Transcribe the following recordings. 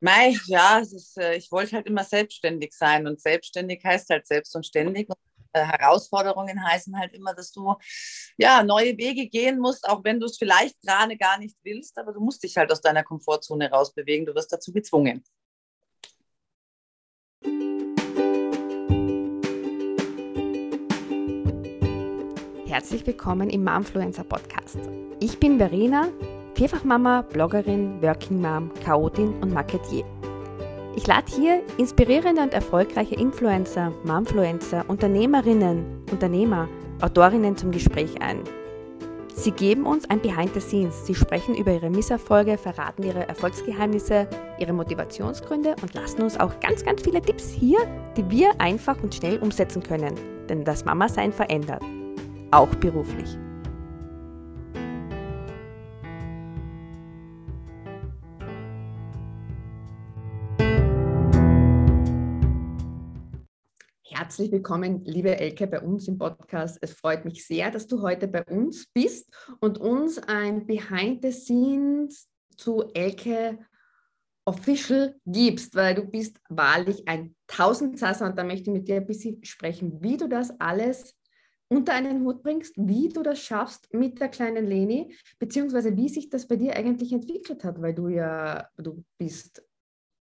Mei, ja, ist, äh, ich wollte halt immer selbstständig sein und selbstständig heißt halt selbst und ständig. Und äh, Herausforderungen heißen halt immer, dass du ja neue Wege gehen musst, auch wenn du es vielleicht gerade gar nicht willst, aber du musst dich halt aus deiner Komfortzone rausbewegen. Du wirst dazu gezwungen. Herzlich willkommen im Momfluencer Podcast. Ich bin Verena Vierfachmama, Bloggerin, Working Mom, Chaotin und Marketier. Ich lade hier inspirierende und erfolgreiche Influencer, Momfluencer, Unternehmerinnen, Unternehmer, Autorinnen zum Gespräch ein. Sie geben uns ein Behind the Scenes. Sie sprechen über ihre Misserfolge, verraten ihre Erfolgsgeheimnisse, ihre Motivationsgründe und lassen uns auch ganz, ganz viele Tipps hier, die wir einfach und schnell umsetzen können. Denn das Mama-Sein verändert. Auch beruflich. Herzlich willkommen, liebe Elke, bei uns im Podcast. Es freut mich sehr, dass du heute bei uns bist und uns ein Behind the Scenes zu Elke Official gibst, weil du bist wahrlich ein Tausendsasser und da möchte ich mit dir ein bisschen sprechen, wie du das alles unter einen Hut bringst, wie du das schaffst mit der kleinen Leni, beziehungsweise wie sich das bei dir eigentlich entwickelt hat, weil du ja, du bist,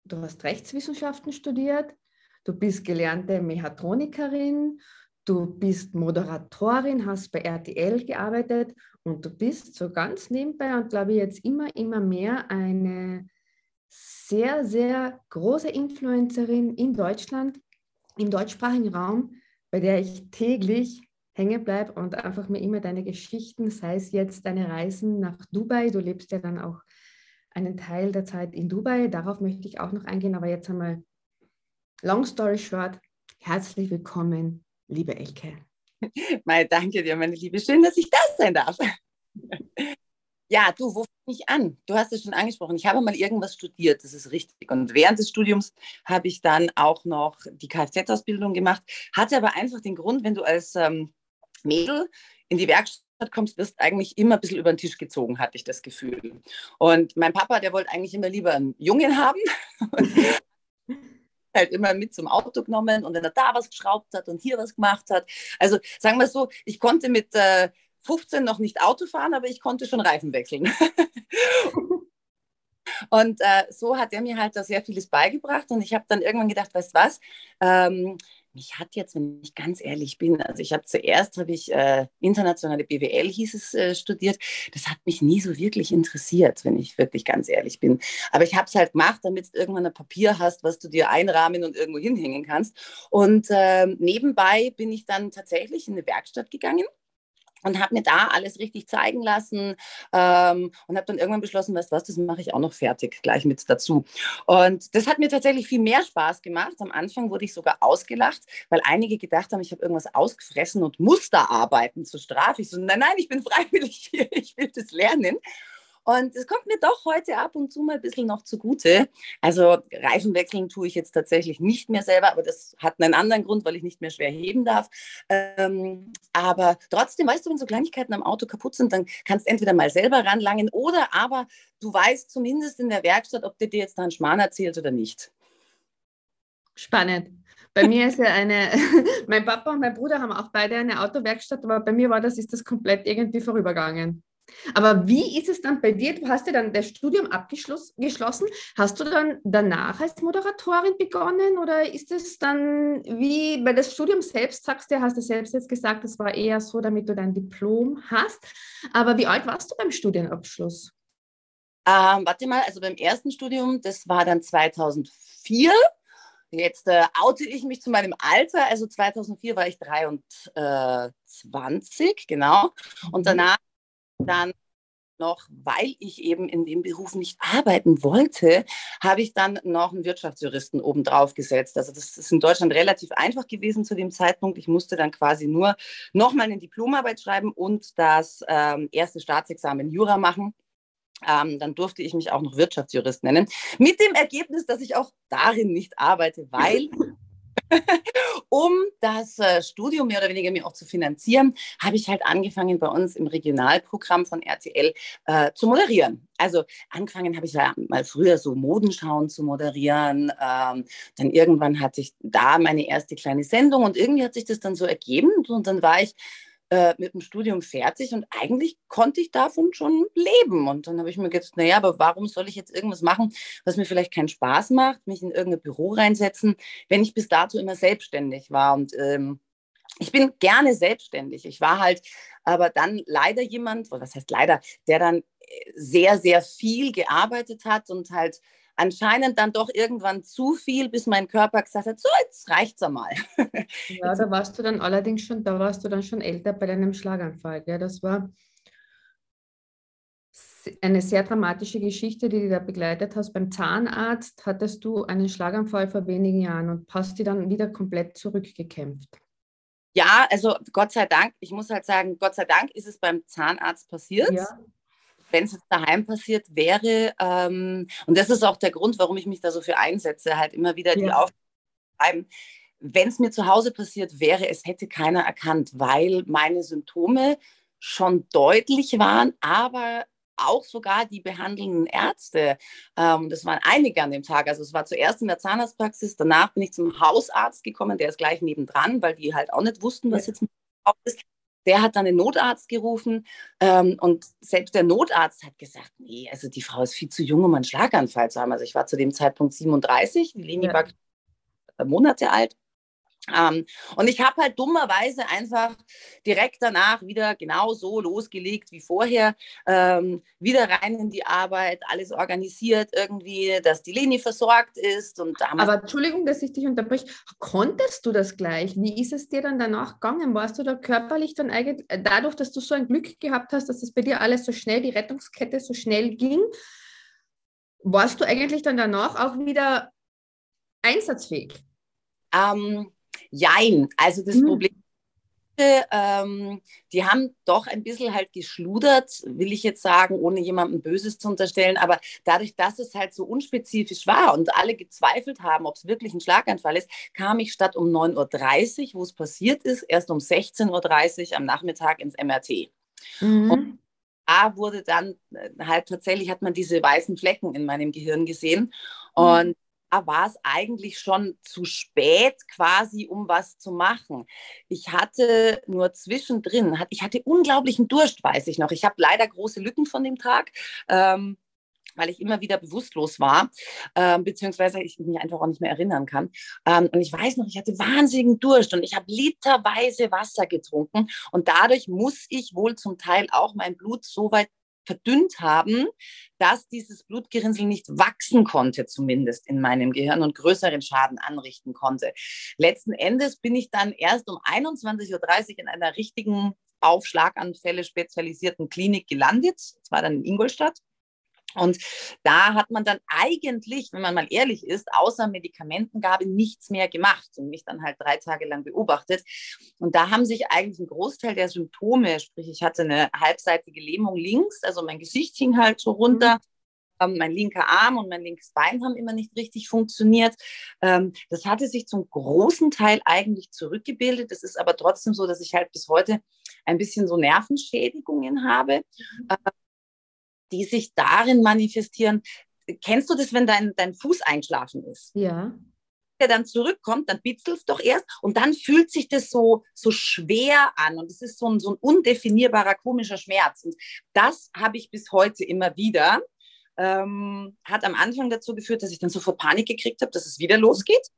du hast Rechtswissenschaften studiert, Du bist gelernte Mechatronikerin, du bist Moderatorin, hast bei RTL gearbeitet und du bist so ganz nebenbei und glaube ich jetzt immer, immer mehr eine sehr, sehr große Influencerin in Deutschland, im deutschsprachigen Raum, bei der ich täglich hängen bleibe und einfach mir immer deine Geschichten, sei es jetzt deine Reisen nach Dubai, du lebst ja dann auch einen Teil der Zeit in Dubai, darauf möchte ich auch noch eingehen, aber jetzt einmal long story short, herzlich willkommen, liebe Elke. Mal danke dir, meine Liebe. Schön, dass ich das sein darf. Ja, du, wo fange ich an? Du hast es schon angesprochen. Ich habe mal irgendwas studiert, das ist richtig. Und während des Studiums habe ich dann auch noch die Kfz-Ausbildung gemacht. Hatte aber einfach den Grund, wenn du als ähm, Mädel in die Werkstatt kommst, wirst eigentlich immer ein bisschen über den Tisch gezogen, hatte ich das Gefühl. Und mein Papa, der wollte eigentlich immer lieber einen Jungen haben. halt immer mit zum Auto genommen und wenn er da was geschraubt hat und hier was gemacht hat. Also sagen wir so, ich konnte mit äh, 15 noch nicht Auto fahren, aber ich konnte schon Reifen wechseln. und äh, so hat er mir halt da sehr vieles beigebracht und ich habe dann irgendwann gedacht, weißt du was, ähm, mich hat jetzt, wenn ich ganz ehrlich bin, also ich habe zuerst habe ich äh, internationale BWL hieß es äh, studiert. Das hat mich nie so wirklich interessiert, wenn ich wirklich ganz ehrlich bin. Aber ich habe es halt gemacht, damit du irgendwann ein Papier hast, was du dir einrahmen und irgendwo hinhängen kannst. Und äh, nebenbei bin ich dann tatsächlich in eine Werkstatt gegangen und habe mir da alles richtig zeigen lassen ähm, und habe dann irgendwann beschlossen, weißt du was, das mache ich auch noch fertig, gleich mit dazu. Und das hat mir tatsächlich viel mehr Spaß gemacht. Am Anfang wurde ich sogar ausgelacht, weil einige gedacht haben, ich habe irgendwas ausgefressen und muss da arbeiten zur Strafe. Ich so, nein, nein, ich bin freiwillig hier, ich will das lernen. Und es kommt mir doch heute ab und zu mal ein bisschen noch zugute. Also Reifen wechseln tue ich jetzt tatsächlich nicht mehr selber, aber das hat einen anderen Grund, weil ich nicht mehr schwer heben darf. Ähm, aber trotzdem, weißt du, wenn so Kleinigkeiten am Auto kaputt sind, dann kannst du entweder mal selber ranlangen oder aber du weißt zumindest in der Werkstatt, ob der dir jetzt da einen Schmarrn erzählt oder nicht. Spannend. Bei mir ist ja eine, mein Papa und mein Bruder haben auch beide eine Autowerkstatt, aber bei mir war das, ist das komplett irgendwie vorübergegangen. Aber wie ist es dann bei dir? Du hast ja dann das Studium abgeschlossen. Hast du dann danach als Moderatorin begonnen oder ist es dann wie, bei das Studium selbst sagst du, hast du selbst jetzt gesagt, das war eher so, damit du dein Diplom hast. Aber wie alt warst du beim Studienabschluss? Ähm, warte mal, also beim ersten Studium, das war dann 2004. Jetzt äh, oute ich mich zu meinem Alter. Also 2004 war ich 23, genau. Und mhm. danach dann noch, weil ich eben in dem Beruf nicht arbeiten wollte, habe ich dann noch einen Wirtschaftsjuristen obendrauf gesetzt. Also das ist in Deutschland relativ einfach gewesen zu dem Zeitpunkt. Ich musste dann quasi nur nochmal eine Diplomarbeit schreiben und das ähm, erste Staatsexamen Jura machen. Ähm, dann durfte ich mich auch noch Wirtschaftsjurist nennen. Mit dem Ergebnis, dass ich auch darin nicht arbeite, weil um das äh, Studium mehr oder weniger mir auch zu finanzieren, habe ich halt angefangen bei uns im Regionalprogramm von RTL äh, zu moderieren. Also angefangen habe ich ja mal früher so Modenschauen zu moderieren. Ähm, dann irgendwann hatte ich da meine erste kleine Sendung und irgendwie hat sich das dann so ergeben und dann war ich äh, mit dem Studium fertig und eigentlich konnte ich davon schon leben. Und dann habe ich mir gedacht, naja, aber warum soll ich jetzt irgendwas machen, was mir vielleicht keinen Spaß macht, mich in irgendein Büro reinsetzen, wenn ich bis dato immer selbstständig war. Und ähm, ich bin gerne selbstständig. Ich war halt aber dann leider jemand, was heißt leider, der dann äh, sehr, sehr viel gearbeitet hat und halt anscheinend dann doch irgendwann zu viel, bis mein Körper gesagt hat, so, jetzt reicht's einmal. Ja, da warst du dann allerdings schon, da warst du dann schon älter bei deinem Schlaganfall. Ja, das war eine sehr dramatische Geschichte, die du da begleitet hast. Beim Zahnarzt hattest du einen Schlaganfall vor wenigen Jahren und hast die dann wieder komplett zurückgekämpft. Ja, also Gott sei Dank, ich muss halt sagen, Gott sei Dank ist es beim Zahnarzt passiert. Ja wenn es jetzt daheim passiert wäre, ähm, und das ist auch der Grund, warum ich mich da so für einsetze, halt immer wieder ja. die Aufgaben, wenn es mir zu Hause passiert wäre, es hätte keiner erkannt, weil meine Symptome schon deutlich waren, aber auch sogar die behandelnden Ärzte, ähm, das waren einige an dem Tag. Also es war zuerst in der Zahnarztpraxis, danach bin ich zum Hausarzt gekommen, der ist gleich nebendran, weil die halt auch nicht wussten, was jetzt mit ist. Der hat dann den Notarzt gerufen ähm, und selbst der Notarzt hat gesagt, nee, also die Frau ist viel zu jung, um einen Schlaganfall zu haben. Also ich war zu dem Zeitpunkt 37, die Leni ja. war Monate alt. Ähm, und ich habe halt dummerweise einfach direkt danach wieder genau so losgelegt wie vorher, ähm, wieder rein in die Arbeit, alles organisiert irgendwie, dass die Leni versorgt ist. Und Aber Entschuldigung, dass ich dich unterbreche. Konntest du das gleich? Wie ist es dir dann danach gegangen? Warst du da körperlich dann eigentlich, äh, dadurch, dass du so ein Glück gehabt hast, dass das bei dir alles so schnell, die Rettungskette so schnell ging, warst du eigentlich dann danach auch wieder einsatzfähig? Ähm, Jein. Also das mhm. Problem ähm, die haben doch ein bisschen halt geschludert, will ich jetzt sagen, ohne jemandem Böses zu unterstellen. Aber dadurch, dass es halt so unspezifisch war und alle gezweifelt haben, ob es wirklich ein Schlaganfall ist, kam ich statt um 9.30 Uhr, wo es passiert ist, erst um 16.30 Uhr am Nachmittag ins MRT. Mhm. Und da wurde dann äh, halt tatsächlich, hat man diese weißen Flecken in meinem Gehirn gesehen. Mhm. Und war es eigentlich schon zu spät quasi, um was zu machen. Ich hatte nur zwischendrin, ich hatte unglaublichen Durst, weiß ich noch. Ich habe leider große Lücken von dem Tag. Ähm, weil ich immer wieder bewusstlos war, ähm, beziehungsweise ich mich einfach auch nicht mehr erinnern kann. Ähm, und ich weiß noch, ich hatte wahnsinnigen Durst und ich habe literweise Wasser getrunken und dadurch muss ich wohl zum Teil auch mein Blut so weit verdünnt haben, dass dieses Blutgerinnsel nicht wachsen konnte, zumindest in meinem Gehirn und größeren Schaden anrichten konnte. Letzten Endes bin ich dann erst um 21.30 Uhr in einer richtigen auf Schlaganfälle spezialisierten Klinik gelandet. Das war dann in Ingolstadt. Und da hat man dann eigentlich, wenn man mal ehrlich ist, außer Medikamentengabe nichts mehr gemacht und mich dann halt drei Tage lang beobachtet. Und da haben sich eigentlich ein Großteil der Symptome, sprich ich hatte eine halbseitige Lähmung links, also mein Gesicht hing halt so runter. Mhm mein linker Arm und mein linkes Bein haben immer nicht richtig funktioniert. Ähm, das hatte sich zum großen Teil eigentlich zurückgebildet. Es ist aber trotzdem so, dass ich halt bis heute ein bisschen so Nervenschädigungen habe. Die sich darin manifestieren. Kennst du das, wenn dein, dein Fuß einschlafen ist? Ja. Der dann zurückkommt, dann bitzelst doch erst und dann fühlt sich das so, so schwer an und es ist so ein, so ein undefinierbarer komischer Schmerz. Und das habe ich bis heute immer wieder. Ähm, hat am Anfang dazu geführt, dass ich dann sofort Panik gekriegt habe, dass es wieder losgeht.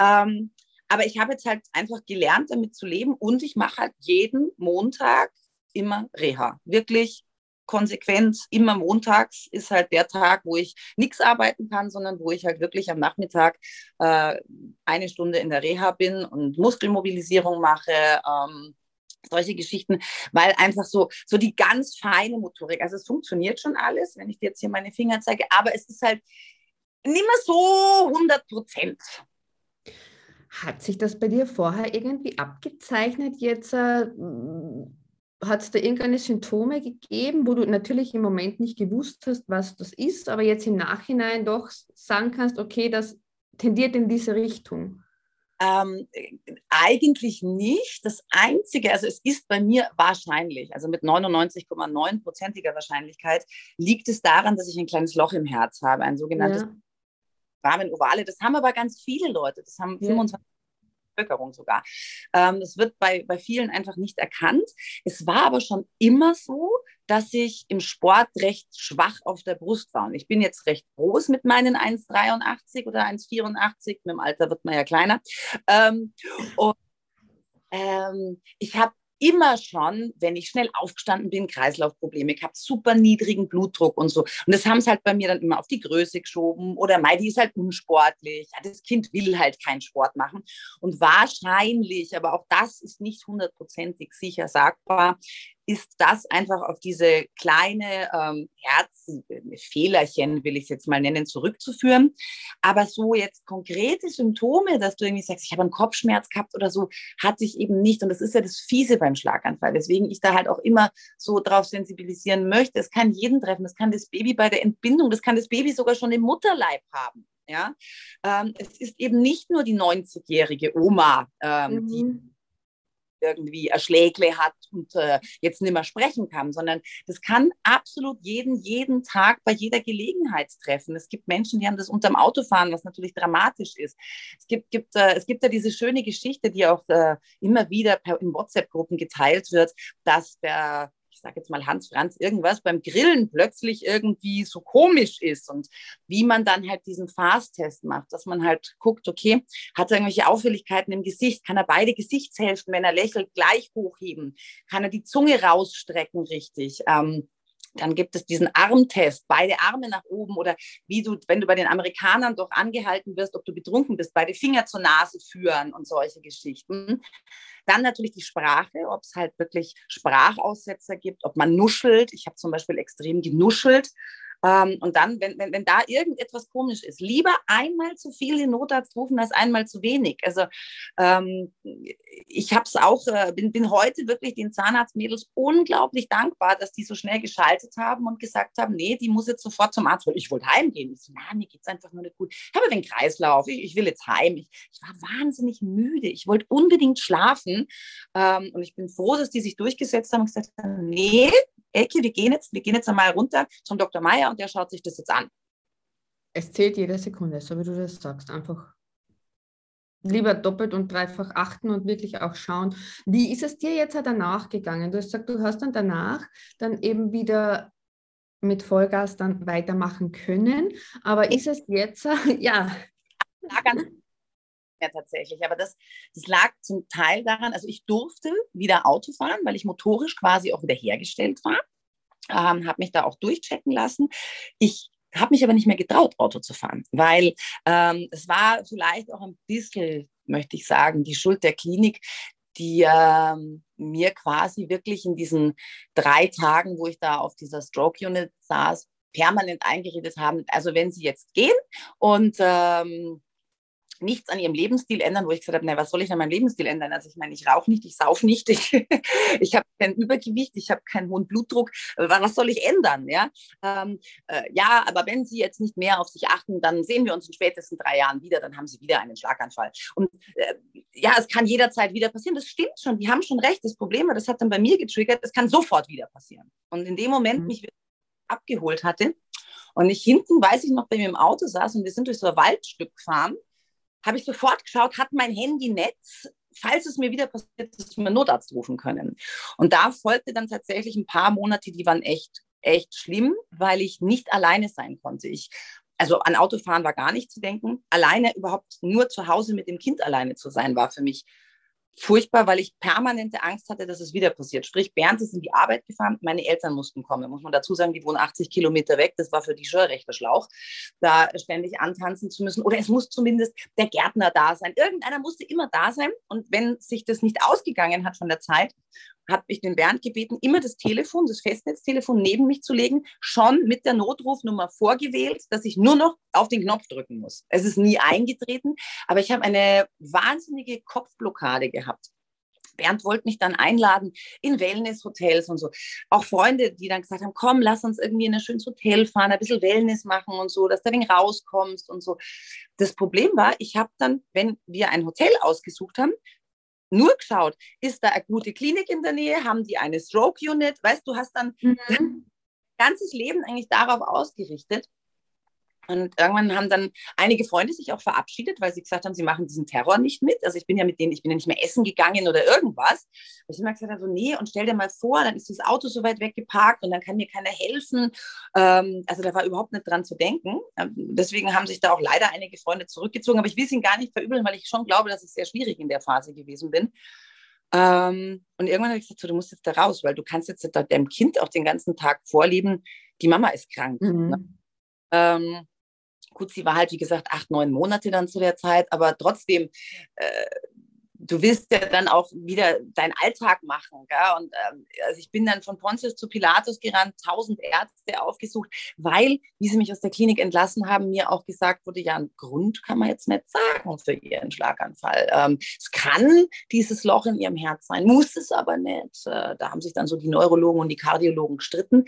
Ähm, aber ich habe jetzt halt einfach gelernt, damit zu leben und ich mache halt jeden Montag immer Reha. Wirklich konsequent immer montags ist halt der Tag, wo ich nichts arbeiten kann, sondern wo ich halt wirklich am Nachmittag äh, eine Stunde in der Reha bin und Muskelmobilisierung mache. Ähm, solche Geschichten, weil einfach so, so die ganz feine Motorik, also es funktioniert schon alles, wenn ich dir jetzt hier meine Finger zeige, aber es ist halt nicht mehr so 100 Prozent. Hat sich das bei dir vorher irgendwie abgezeichnet, jetzt äh, hat es da irgendeine Symptome gegeben, wo du natürlich im Moment nicht gewusst hast, was das ist, aber jetzt im Nachhinein doch sagen kannst, okay, das tendiert in diese Richtung? Ähm, eigentlich nicht. Das Einzige, also es ist bei mir wahrscheinlich, also mit 99,9%iger Wahrscheinlichkeit, liegt es daran, dass ich ein kleines Loch im Herz habe, ein sogenanntes ja. Rahmen-Ovale. Das haben aber ganz viele Leute. Das haben ja. 25 Bevölkerung sogar. Ähm, das wird bei, bei vielen einfach nicht erkannt. Es war aber schon immer so, dass ich im Sport recht schwach auf der Brust war. Und ich bin jetzt recht groß mit meinen 1,83 oder 1,84. Mit dem Alter wird man ja kleiner. Ähm, und ähm, ich habe immer schon, wenn ich schnell aufgestanden bin, Kreislaufprobleme gehabt, super niedrigen Blutdruck und so. Und das haben sie halt bei mir dann immer auf die Größe geschoben oder Mai, die ist halt unsportlich. Das Kind will halt keinen Sport machen. Und wahrscheinlich, aber auch das ist nicht hundertprozentig sicher sagbar, ist das einfach auf diese kleine ähm, Herzfehlerchen, will ich es jetzt mal nennen, zurückzuführen. Aber so jetzt konkrete Symptome, dass du irgendwie sagst, ich habe einen Kopfschmerz gehabt oder so, hatte ich eben nicht. Und das ist ja das Fiese beim Schlaganfall. Deswegen ich da halt auch immer so drauf sensibilisieren möchte. Es kann jeden treffen. Das kann das Baby bei der Entbindung, das kann das Baby sogar schon im Mutterleib haben. Ja, ähm, es ist eben nicht nur die 90-jährige Oma, ähm, mhm. die irgendwie Erschlägle hat und äh, jetzt nicht mehr sprechen kann, sondern das kann absolut jeden, jeden Tag bei jeder Gelegenheit treffen. Es gibt Menschen, die haben das unterm Autofahren, was natürlich dramatisch ist. Es gibt, gibt, äh, es gibt ja diese schöne Geschichte, die auch äh, immer wieder per, in WhatsApp-Gruppen geteilt wird, dass der sage jetzt mal Hans Franz, irgendwas beim Grillen plötzlich irgendwie so komisch ist und wie man dann halt diesen Fast-Test macht, dass man halt guckt, okay, hat er irgendwelche Auffälligkeiten im Gesicht, kann er beide Gesichtshälften, wenn er lächelt, gleich hochheben, kann er die Zunge rausstrecken richtig. Ähm, dann gibt es diesen Armtest, beide Arme nach oben oder wie du, wenn du bei den Amerikanern doch angehalten wirst, ob du betrunken bist, beide Finger zur Nase führen und solche Geschichten. Dann natürlich die Sprache, ob es halt wirklich Sprachaussetzer gibt, ob man nuschelt. Ich habe zum Beispiel extrem genuschelt. Ähm, und dann, wenn, wenn, wenn da irgendetwas komisch ist, lieber einmal zu viel den Notarzt rufen als einmal zu wenig. Also ähm, ich habe es auch, äh, bin, bin heute wirklich den Zahnarztmädels unglaublich dankbar, dass die so schnell geschaltet haben und gesagt haben, nee, die muss jetzt sofort zum Arzt, weil ich wollte heimgehen. Ich so, na, mir geht es einfach nur nicht gut. Ich habe den Kreislauf, ich, ich will jetzt heim. Ich, ich, war wahnsinnig müde. Ich wollte unbedingt schlafen. Ähm, und ich bin froh, dass die sich durchgesetzt haben und gesagt haben, nee, Elke, wir gehen jetzt, wir gehen jetzt einmal runter zum Dr. Meier und der schaut sich das jetzt an. Es zählt jede Sekunde, so wie du das sagst. Einfach lieber doppelt und dreifach achten und wirklich auch schauen. Wie ist es dir jetzt danach gegangen? Du hast gesagt, du hast dann danach dann eben wieder mit Vollgas dann weitermachen können. Aber ist es jetzt, ja. ja ganz ja, tatsächlich. Aber das, das lag zum Teil daran, also ich durfte wieder Auto fahren, weil ich motorisch quasi auch wieder hergestellt war. Ähm, habe mich da auch durchchecken lassen. Ich habe mich aber nicht mehr getraut, Auto zu fahren, weil ähm, es war vielleicht auch ein bisschen, möchte ich sagen, die Schuld der Klinik, die ähm, mir quasi wirklich in diesen drei Tagen, wo ich da auf dieser Stroke Unit saß, permanent eingeredet haben, also wenn Sie jetzt gehen und ähm, nichts an ihrem Lebensstil ändern, wo ich gesagt habe, na, was soll ich an meinem Lebensstil ändern? Also ich meine, ich rauche nicht, ich sauf nicht, ich, ich habe kein Übergewicht, ich habe keinen hohen Blutdruck. Was soll ich ändern? Ja? Ähm, äh, ja, aber wenn Sie jetzt nicht mehr auf sich achten, dann sehen wir uns in spätestens drei Jahren wieder, dann haben Sie wieder einen Schlaganfall. Und äh, ja, es kann jederzeit wieder passieren. Das stimmt schon, die haben schon recht. Das Problem war, das hat dann bei mir getriggert, es kann sofort wieder passieren. Und in dem Moment mhm. mich abgeholt hatte, und ich hinten, weiß ich noch, bei mir im Auto saß und wir sind durch so ein Waldstück gefahren habe ich sofort geschaut, hat mein Handy Netz, falls es mir wieder passiert, dass wir Notarzt rufen können. Und da folgte dann tatsächlich ein paar Monate, die waren echt, echt schlimm, weil ich nicht alleine sein konnte. Ich also an Autofahren war gar nicht zu denken. Alleine überhaupt nur zu Hause mit dem Kind alleine zu sein, war für mich furchtbar, weil ich permanente Angst hatte, dass es wieder passiert. Sprich, Bernd ist in die Arbeit gefahren, meine Eltern mussten kommen. Muss man dazu sagen, die wohnen 80 Kilometer weg. Das war für die schon ein rechter Schlauch, da ständig antanzen zu müssen. Oder es muss zumindest der Gärtner da sein. Irgendeiner musste immer da sein. Und wenn sich das nicht ausgegangen hat von der Zeit habe ich den Bernd gebeten, immer das Telefon, das Festnetztelefon neben mich zu legen, schon mit der Notrufnummer vorgewählt, dass ich nur noch auf den Knopf drücken muss. Es ist nie eingetreten, aber ich habe eine wahnsinnige Kopfblockade gehabt. Bernd wollte mich dann einladen in Wellness-Hotels und so. Auch Freunde, die dann gesagt haben, komm, lass uns irgendwie in ein schönes Hotel fahren, ein bisschen Wellness machen und so, dass du wenig rauskommst und so. Das Problem war, ich habe dann, wenn wir ein Hotel ausgesucht haben, nur geschaut, ist da eine gute Klinik in der Nähe, haben die eine Stroke-Unit, weißt du, hast dann mhm. ganzes Leben eigentlich darauf ausgerichtet. Und irgendwann haben dann einige Freunde sich auch verabschiedet, weil sie gesagt haben, sie machen diesen Terror nicht mit. Also ich bin ja mit denen, ich bin ja nicht mehr essen gegangen oder irgendwas. Weil ich immer gesagt habe, so, nee, und stell dir mal vor, dann ist das Auto so weit weggeparkt und dann kann mir keiner helfen. Ähm, also da war überhaupt nicht dran zu denken. Ähm, deswegen haben sich da auch leider einige Freunde zurückgezogen. Aber ich will es ihnen gar nicht verübeln, weil ich schon glaube, dass ich sehr schwierig in der Phase gewesen bin. Ähm, und irgendwann habe ich gesagt, so, du musst jetzt da raus, weil du kannst jetzt deinem Kind auch den ganzen Tag vorleben, die Mama ist krank. Mhm. Ne? Ähm, Gut, sie war halt, wie gesagt, acht, neun Monate dann zu der Zeit, aber trotzdem, äh, du willst ja dann auch wieder deinen Alltag machen. Gell? Und ähm, also ich bin dann von Pontius zu Pilatus gerannt, tausend Ärzte aufgesucht, weil, wie sie mich aus der Klinik entlassen haben, mir auch gesagt wurde, ja, einen Grund kann man jetzt nicht sagen für ihren Schlaganfall. Ähm, es kann dieses Loch in ihrem Herz sein, muss es aber nicht. Äh, da haben sich dann so die Neurologen und die Kardiologen gestritten.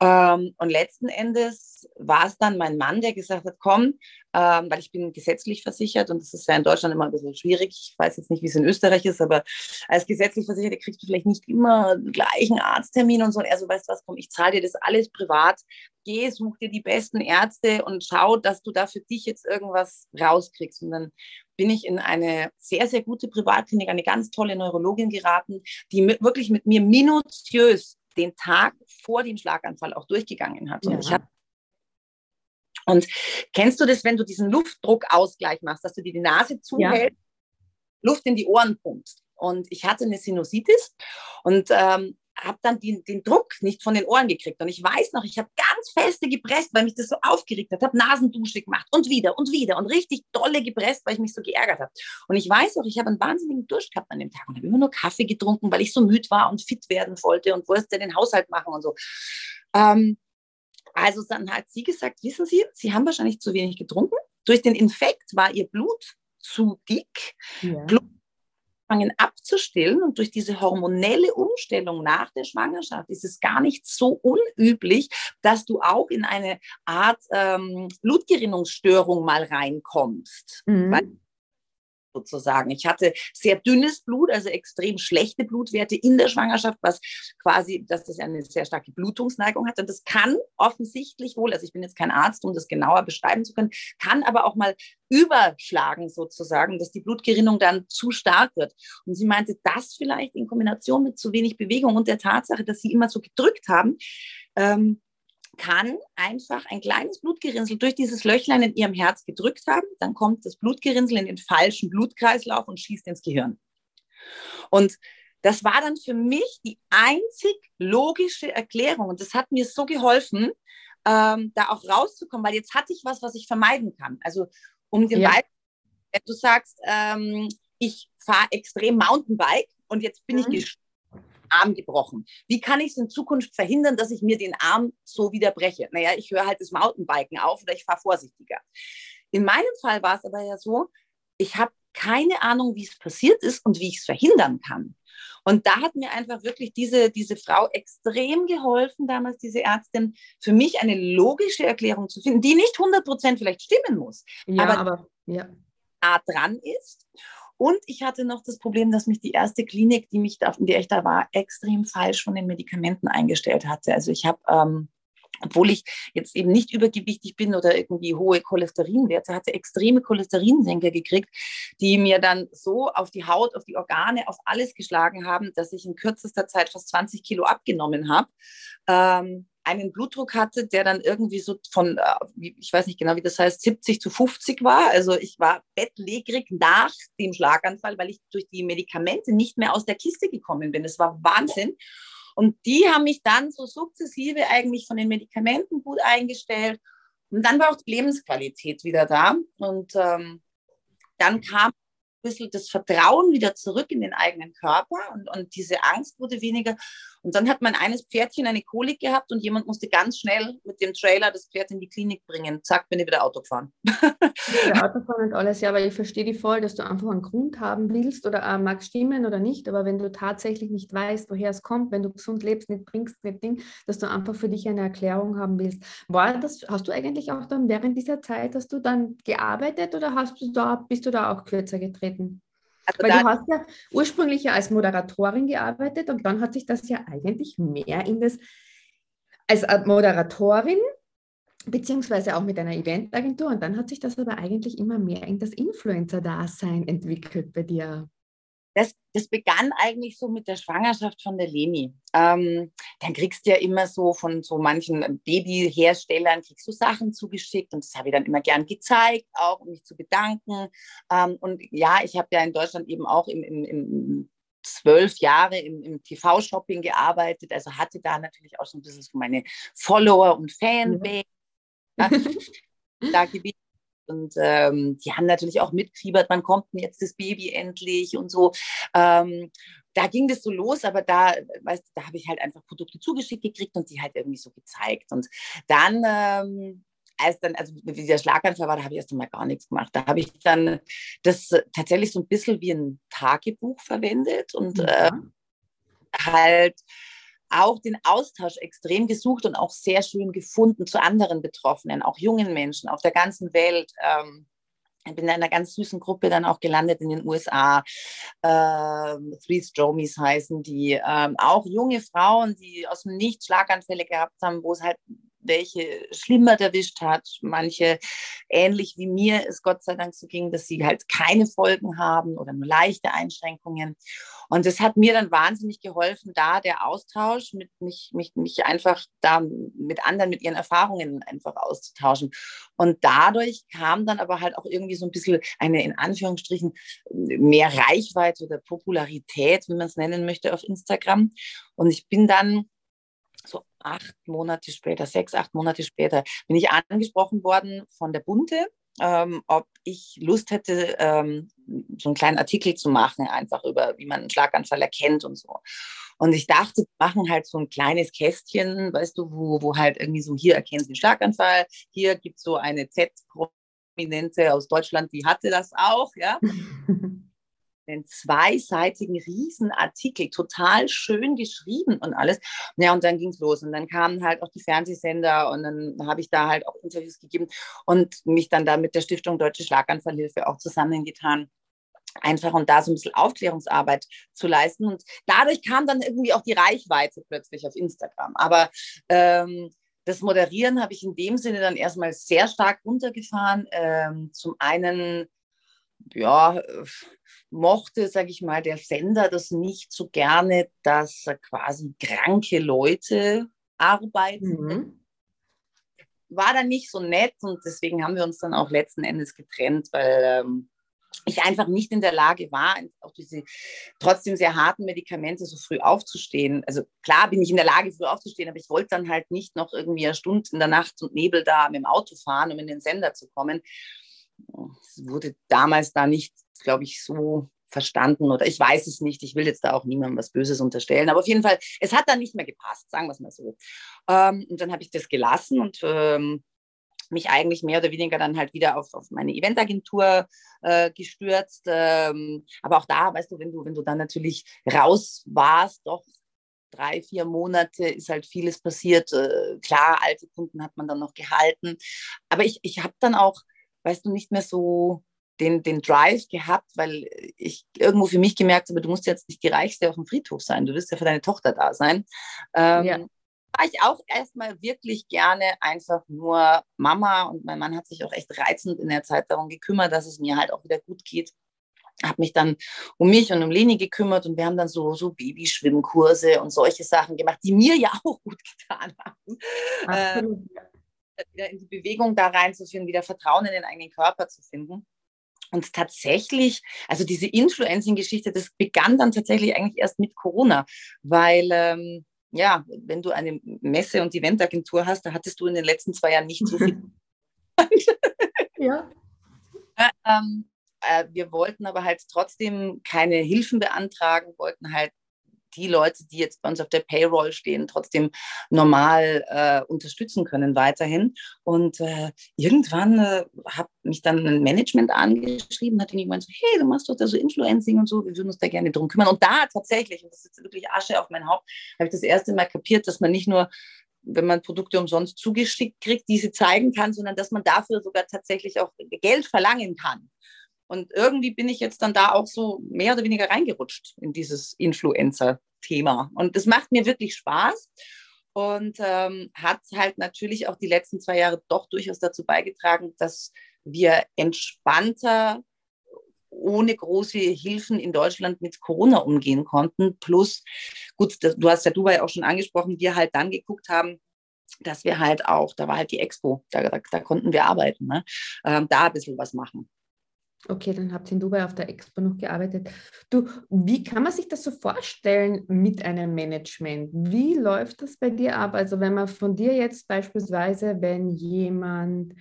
Ähm, und letzten Endes war es dann mein Mann, der gesagt hat, komm, ähm, weil ich bin gesetzlich versichert und das ist ja in Deutschland immer ein bisschen schwierig. Ich weiß jetzt nicht, wie es in Österreich ist, aber als gesetzlich Versicherter kriegst du vielleicht nicht immer gleich einen Arzttermin und so. Und er so, weißt du was, komm, ich zahle dir das alles privat. Geh, such dir die besten Ärzte und schau, dass du da für dich jetzt irgendwas rauskriegst. Und dann bin ich in eine sehr, sehr gute Privatklinik, eine ganz tolle Neurologin geraten, die mit, wirklich mit mir minutiös den Tag vor dem Schlaganfall auch durchgegangen hat. Und, ja. hab, und kennst du das, wenn du diesen Luftdruckausgleich machst, dass du dir die Nase zuhältst, ja. Luft in die Ohren pumpst? Und ich hatte eine Sinusitis und ähm, habe dann die, den Druck nicht von den Ohren gekriegt. Und ich weiß noch, ich habe ganz feste gepresst, weil mich das so aufgeregt hat, habe Nasendusche gemacht und wieder und wieder und richtig dolle gepresst, weil ich mich so geärgert habe. Und ich weiß auch, ich habe einen wahnsinnigen Durst gehabt an dem Tag und habe immer nur Kaffee getrunken, weil ich so müde war und fit werden wollte und wollte den Haushalt machen und so. Ähm, also dann hat sie gesagt, wissen Sie, Sie haben wahrscheinlich zu wenig getrunken. Durch den Infekt war Ihr Blut zu dick. Ja. Blut anfangen abzustillen. Und durch diese hormonelle Umstellung nach der Schwangerschaft ist es gar nicht so unüblich, dass du auch in eine Art ähm, Blutgerinnungsstörung mal reinkommst. Mhm. Weil sozusagen. Ich hatte sehr dünnes Blut, also extrem schlechte Blutwerte in der Schwangerschaft, was quasi, dass das eine sehr starke Blutungsneigung hat. Und das kann offensichtlich wohl, also ich bin jetzt kein Arzt, um das genauer beschreiben zu können, kann aber auch mal überschlagen sozusagen, dass die Blutgerinnung dann zu stark wird. Und sie meinte, das vielleicht in Kombination mit zu wenig Bewegung und der Tatsache, dass sie immer so gedrückt haben, ähm, kann einfach ein kleines Blutgerinnsel durch dieses Löchlein in ihrem Herz gedrückt haben. Dann kommt das Blutgerinnsel in den falschen Blutkreislauf und schießt ins Gehirn. Und das war dann für mich die einzig logische Erklärung. Und das hat mir so geholfen, ähm, da auch rauszukommen, weil jetzt hatte ich was, was ich vermeiden kann. Also um den ja. Beispiel, wenn du sagst, ähm, ich fahre extrem Mountainbike und jetzt bin mhm. ich gestorben Arm gebrochen. Wie kann ich es in Zukunft verhindern, dass ich mir den Arm so wieder breche? Naja, ich höre halt das Mountainbiken auf oder ich fahre vorsichtiger. In meinem Fall war es aber ja so, ich habe keine Ahnung, wie es passiert ist und wie ich es verhindern kann. Und da hat mir einfach wirklich diese, diese Frau extrem geholfen, damals diese Ärztin, für mich eine logische Erklärung zu finden, die nicht 100 Prozent vielleicht stimmen muss, ja, aber, aber ja. nah dran ist. Und ich hatte noch das Problem, dass mich die erste Klinik, die mich da, in der ich da war, extrem falsch von den Medikamenten eingestellt hatte. Also ich habe ähm, obwohl ich jetzt eben nicht übergewichtig bin oder irgendwie hohe Cholesterinwerte, hatte extreme Cholesterinsenker gekriegt, die mir dann so auf die Haut, auf die Organe, auf alles geschlagen haben, dass ich in kürzester Zeit fast 20 Kilo abgenommen habe. Ähm, einen Blutdruck hatte, der dann irgendwie so von, äh, ich weiß nicht genau, wie das heißt, 70 zu 50 war. Also ich war bettlägerig nach dem Schlaganfall, weil ich durch die Medikamente nicht mehr aus der Kiste gekommen bin. Es war Wahnsinn. Und die haben mich dann so sukzessive eigentlich von den Medikamenten gut eingestellt. Und dann war auch die Lebensqualität wieder da. Und ähm, dann kam bisschen das Vertrauen wieder zurück in den eigenen Körper und, und diese Angst wurde weniger. Und dann hat mein eines Pferdchen eine Kolik gehabt und jemand musste ganz schnell mit dem Trailer das Pferd in die Klinik bringen. Zack, bin ich wieder Auto gefahren. Ja, Autofahren und alles, ja, aber ich verstehe die voll, dass du einfach einen Grund haben willst oder äh, mag stimmen oder nicht, aber wenn du tatsächlich nicht weißt, woher es kommt, wenn du gesund lebst, nicht bringst, nicht Ding, dass du einfach für dich eine Erklärung haben willst. War das, hast du eigentlich auch dann während dieser Zeit, hast du dann gearbeitet oder hast du da, bist du da auch kürzer getreten? Also Weil du hast ja ursprünglich ja als Moderatorin gearbeitet und dann hat sich das ja eigentlich mehr in das, als Moderatorin, beziehungsweise auch mit einer Eventagentur und dann hat sich das aber eigentlich immer mehr in das Influencer-Dasein entwickelt bei dir das, das begann eigentlich so mit der Schwangerschaft von der Leni. Ähm, dann kriegst du ja immer so von so manchen Babyherstellern kriegst du Sachen zugeschickt und das habe ich dann immer gern gezeigt, auch um mich zu bedanken. Ähm, und ja, ich habe ja in Deutschland eben auch im, im, im zwölf Jahre im, im TV-Shopping gearbeitet, also hatte da natürlich auch so ein bisschen so meine Follower und Fanbase. Ja. da gewesen und ähm, die haben natürlich auch mitfiebert, wann kommt denn jetzt das Baby endlich und so. Ähm, da ging das so los, aber da, weißt da habe ich halt einfach Produkte zugeschickt gekriegt und die halt irgendwie so gezeigt. Und dann, ähm, als dann, also wie der Schlaganfall war, da habe ich erst einmal gar nichts gemacht. Da habe ich dann das tatsächlich so ein bisschen wie ein Tagebuch verwendet und ja. äh, halt auch den Austausch extrem gesucht und auch sehr schön gefunden zu anderen Betroffenen, auch jungen Menschen auf der ganzen Welt. Ähm, ich bin in einer ganz süßen Gruppe dann auch gelandet in den USA. Ähm, Three Stromies heißen die. Ähm, auch junge Frauen, die aus dem Nichts Schlaganfälle gehabt haben, wo es halt welche schlimmer erwischt hat, manche ähnlich wie mir es Gott sei Dank so ging, dass sie halt keine Folgen haben oder nur leichte Einschränkungen. Und das hat mir dann wahnsinnig geholfen, da der Austausch, mit mich, mich, mich einfach da mit anderen, mit ihren Erfahrungen einfach auszutauschen. Und dadurch kam dann aber halt auch irgendwie so ein bisschen eine, in Anführungsstrichen, mehr Reichweite oder Popularität, wie man es nennen möchte, auf Instagram. Und ich bin dann acht Monate später, sechs, acht Monate später, bin ich angesprochen worden von der Bunte, ähm, ob ich Lust hätte, ähm, so einen kleinen Artikel zu machen, einfach über, wie man einen Schlaganfall erkennt und so. Und ich dachte, wir machen halt so ein kleines Kästchen, weißt du, wo, wo halt irgendwie so, hier erkennen Sie einen Schlaganfall, hier gibt es so eine Z-Prominente aus Deutschland, die hatte das auch, ja. einen zweiseitigen Riesenartikel, total schön geschrieben und alles. Ja, und dann ging es los. Und dann kamen halt auch die Fernsehsender und dann habe ich da halt auch Interviews gegeben und mich dann da mit der Stiftung Deutsche Schlaganfallhilfe auch zusammengetan einfach und da so ein bisschen Aufklärungsarbeit zu leisten. Und dadurch kam dann irgendwie auch die Reichweite plötzlich auf Instagram. Aber ähm, das Moderieren habe ich in dem Sinne dann erstmal sehr stark runtergefahren. Ähm, zum einen ja, mochte, sage ich mal, der Sender das nicht so gerne, dass quasi kranke Leute arbeiten. Mhm. War dann nicht so nett und deswegen haben wir uns dann auch letzten Endes getrennt, weil ähm, ich einfach nicht in der Lage war, auch diese trotzdem sehr harten Medikamente so früh aufzustehen. Also klar bin ich in der Lage, früh aufzustehen, aber ich wollte dann halt nicht noch irgendwie eine Stunde in der Nacht und Nebel da mit dem Auto fahren, um in den Sender zu kommen wurde damals da nicht, glaube ich, so verstanden oder ich weiß es nicht. Ich will jetzt da auch niemandem was Böses unterstellen, aber auf jeden Fall, es hat dann nicht mehr gepasst, sagen wir es mal so. Ähm, und dann habe ich das gelassen und ähm, mich eigentlich mehr oder weniger dann halt wieder auf, auf meine Eventagentur äh, gestürzt. Ähm, aber auch da, weißt du, wenn du, wenn du dann natürlich raus warst, doch drei, vier Monate ist halt vieles passiert. Äh, klar, alte Kunden hat man dann noch gehalten. Aber ich, ich habe dann auch weißt du, nicht mehr so den, den Drive gehabt, weil ich irgendwo für mich gemerkt habe, du musst jetzt nicht die Reichste auf dem Friedhof sein, du wirst ja für deine Tochter da sein. Ähm, ja. War ich auch erstmal wirklich gerne einfach nur Mama und mein Mann hat sich auch echt reizend in der Zeit darum gekümmert, dass es mir halt auch wieder gut geht habe mich dann um mich und um Leni gekümmert und wir haben dann so, so Babyschwimmkurse und solche Sachen gemacht, die mir ja auch gut getan haben. Absolut. Äh, wieder in die Bewegung da reinzuführen, wieder Vertrauen in den eigenen Körper zu finden. Und tatsächlich, also diese Influencing-Geschichte, das begann dann tatsächlich eigentlich erst mit Corona, weil ähm, ja, wenn du eine Messe- und Eventagentur hast, da hattest du in den letzten zwei Jahren nicht so viel. ja. ähm, äh, wir wollten aber halt trotzdem keine Hilfen beantragen, wollten halt die Leute, die jetzt bei uns auf der Payroll stehen, trotzdem normal äh, unterstützen können weiterhin. Und äh, irgendwann äh, hat mich dann ein Management angeschrieben, hat ihnen gemeint, so, hey, du machst doch da so Influencing und so, wir würden uns da gerne drum kümmern. Und da tatsächlich, und das ist wirklich Asche auf mein Haupt, habe ich das erste Mal kapiert, dass man nicht nur wenn man Produkte umsonst zugeschickt kriegt, diese zeigen kann, sondern dass man dafür sogar tatsächlich auch Geld verlangen kann. Und irgendwie bin ich jetzt dann da auch so mehr oder weniger reingerutscht in dieses Influencer-Thema. Und das macht mir wirklich Spaß und ähm, hat halt natürlich auch die letzten zwei Jahre doch durchaus dazu beigetragen, dass wir entspannter ohne große Hilfen in Deutschland mit Corona umgehen konnten. Plus, gut, du hast ja Dubai auch schon angesprochen, wir halt dann geguckt haben, dass wir halt auch, da war halt die Expo, da, da, da konnten wir arbeiten, ne? ähm, da ein bisschen was machen. Okay, dann habt ihr in Dubai auf der Expo noch gearbeitet. Du, wie kann man sich das so vorstellen mit einem Management? Wie läuft das bei dir ab? Also wenn man von dir jetzt beispielsweise, wenn jemand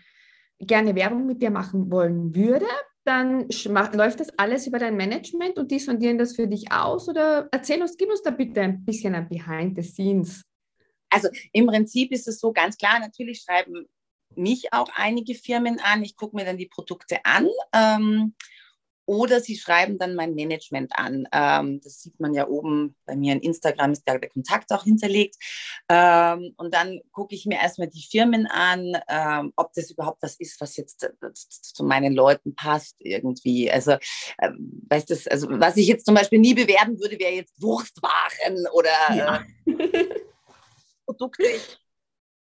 gerne Werbung mit dir machen wollen würde, dann läuft das alles über dein Management und die sondieren das für dich aus? Oder erzähl uns, gib uns da bitte ein bisschen ein Behind the Scenes. Also im Prinzip ist es so ganz klar, natürlich schreiben mich auch einige Firmen an. Ich gucke mir dann die Produkte an. Ähm, oder sie schreiben dann mein Management an. Ähm, das sieht man ja oben bei mir in Instagram, ist der Kontakt auch hinterlegt. Ähm, und dann gucke ich mir erstmal die Firmen an, ähm, ob das überhaupt was ist, was jetzt äh, zu meinen Leuten passt irgendwie. Also, ähm, weißt du, also was ich jetzt zum Beispiel nie bewerben würde, wäre jetzt Wurstwaren oder ja. äh, Produkte.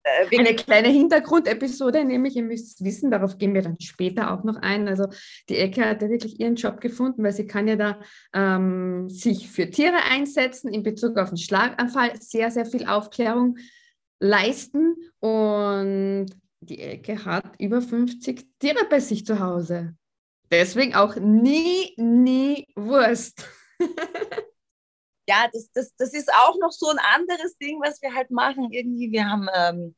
Äh, Eine kleine Hintergrundepisode, nämlich, ihr müsst wissen, darauf gehen wir dann später auch noch ein. Also die Ecke hat ja wirklich ihren Job gefunden, weil sie kann ja da ähm, sich für Tiere einsetzen in Bezug auf den Schlaganfall, sehr, sehr viel Aufklärung leisten und die Ecke hat über 50 Tiere bei sich zu Hause. Deswegen auch nie, nie Wurst. ja, das, das, das ist auch noch so ein anderes Ding, was wir halt machen. Irgendwie, wir haben ähm,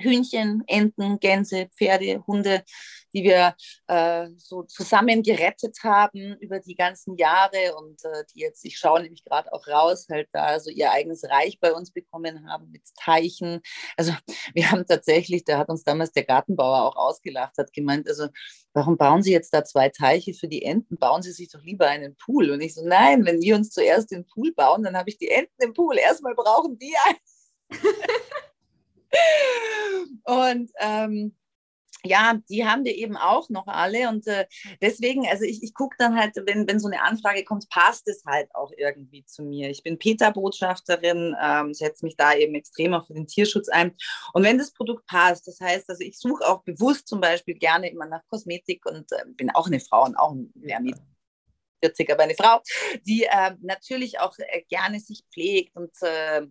Hühnchen, Enten, Gänse, Pferde, Hunde, die wir äh, so zusammen gerettet haben über die ganzen Jahre und äh, die jetzt, ich schaue nämlich gerade auch raus, halt da so ihr eigenes Reich bei uns bekommen haben mit Teichen. Also wir haben tatsächlich, da hat uns damals der Gartenbauer auch ausgelacht, hat gemeint, also warum bauen Sie jetzt da zwei Teiche für die Enten? Bauen Sie sich doch lieber einen Pool. Und ich so, nein, wenn wir uns zuerst den Pool bauen, dann habe ich die Enten im Pool. Erstmal brauchen die einen. Und ähm, ja, die haben wir eben auch noch alle. Und äh, deswegen, also ich, ich gucke dann halt, wenn, wenn so eine Anfrage kommt, passt es halt auch irgendwie zu mir. Ich bin Peter-Botschafterin, ähm, setze mich da eben extrem auch für den Tierschutz ein. Und wenn das Produkt passt, das heißt, also ich suche auch bewusst zum Beispiel gerne immer nach Kosmetik und äh, bin auch eine Frau und auch ein Lehrmädchen. 40, aber eine Frau, die äh, natürlich auch äh, gerne sich pflegt und äh,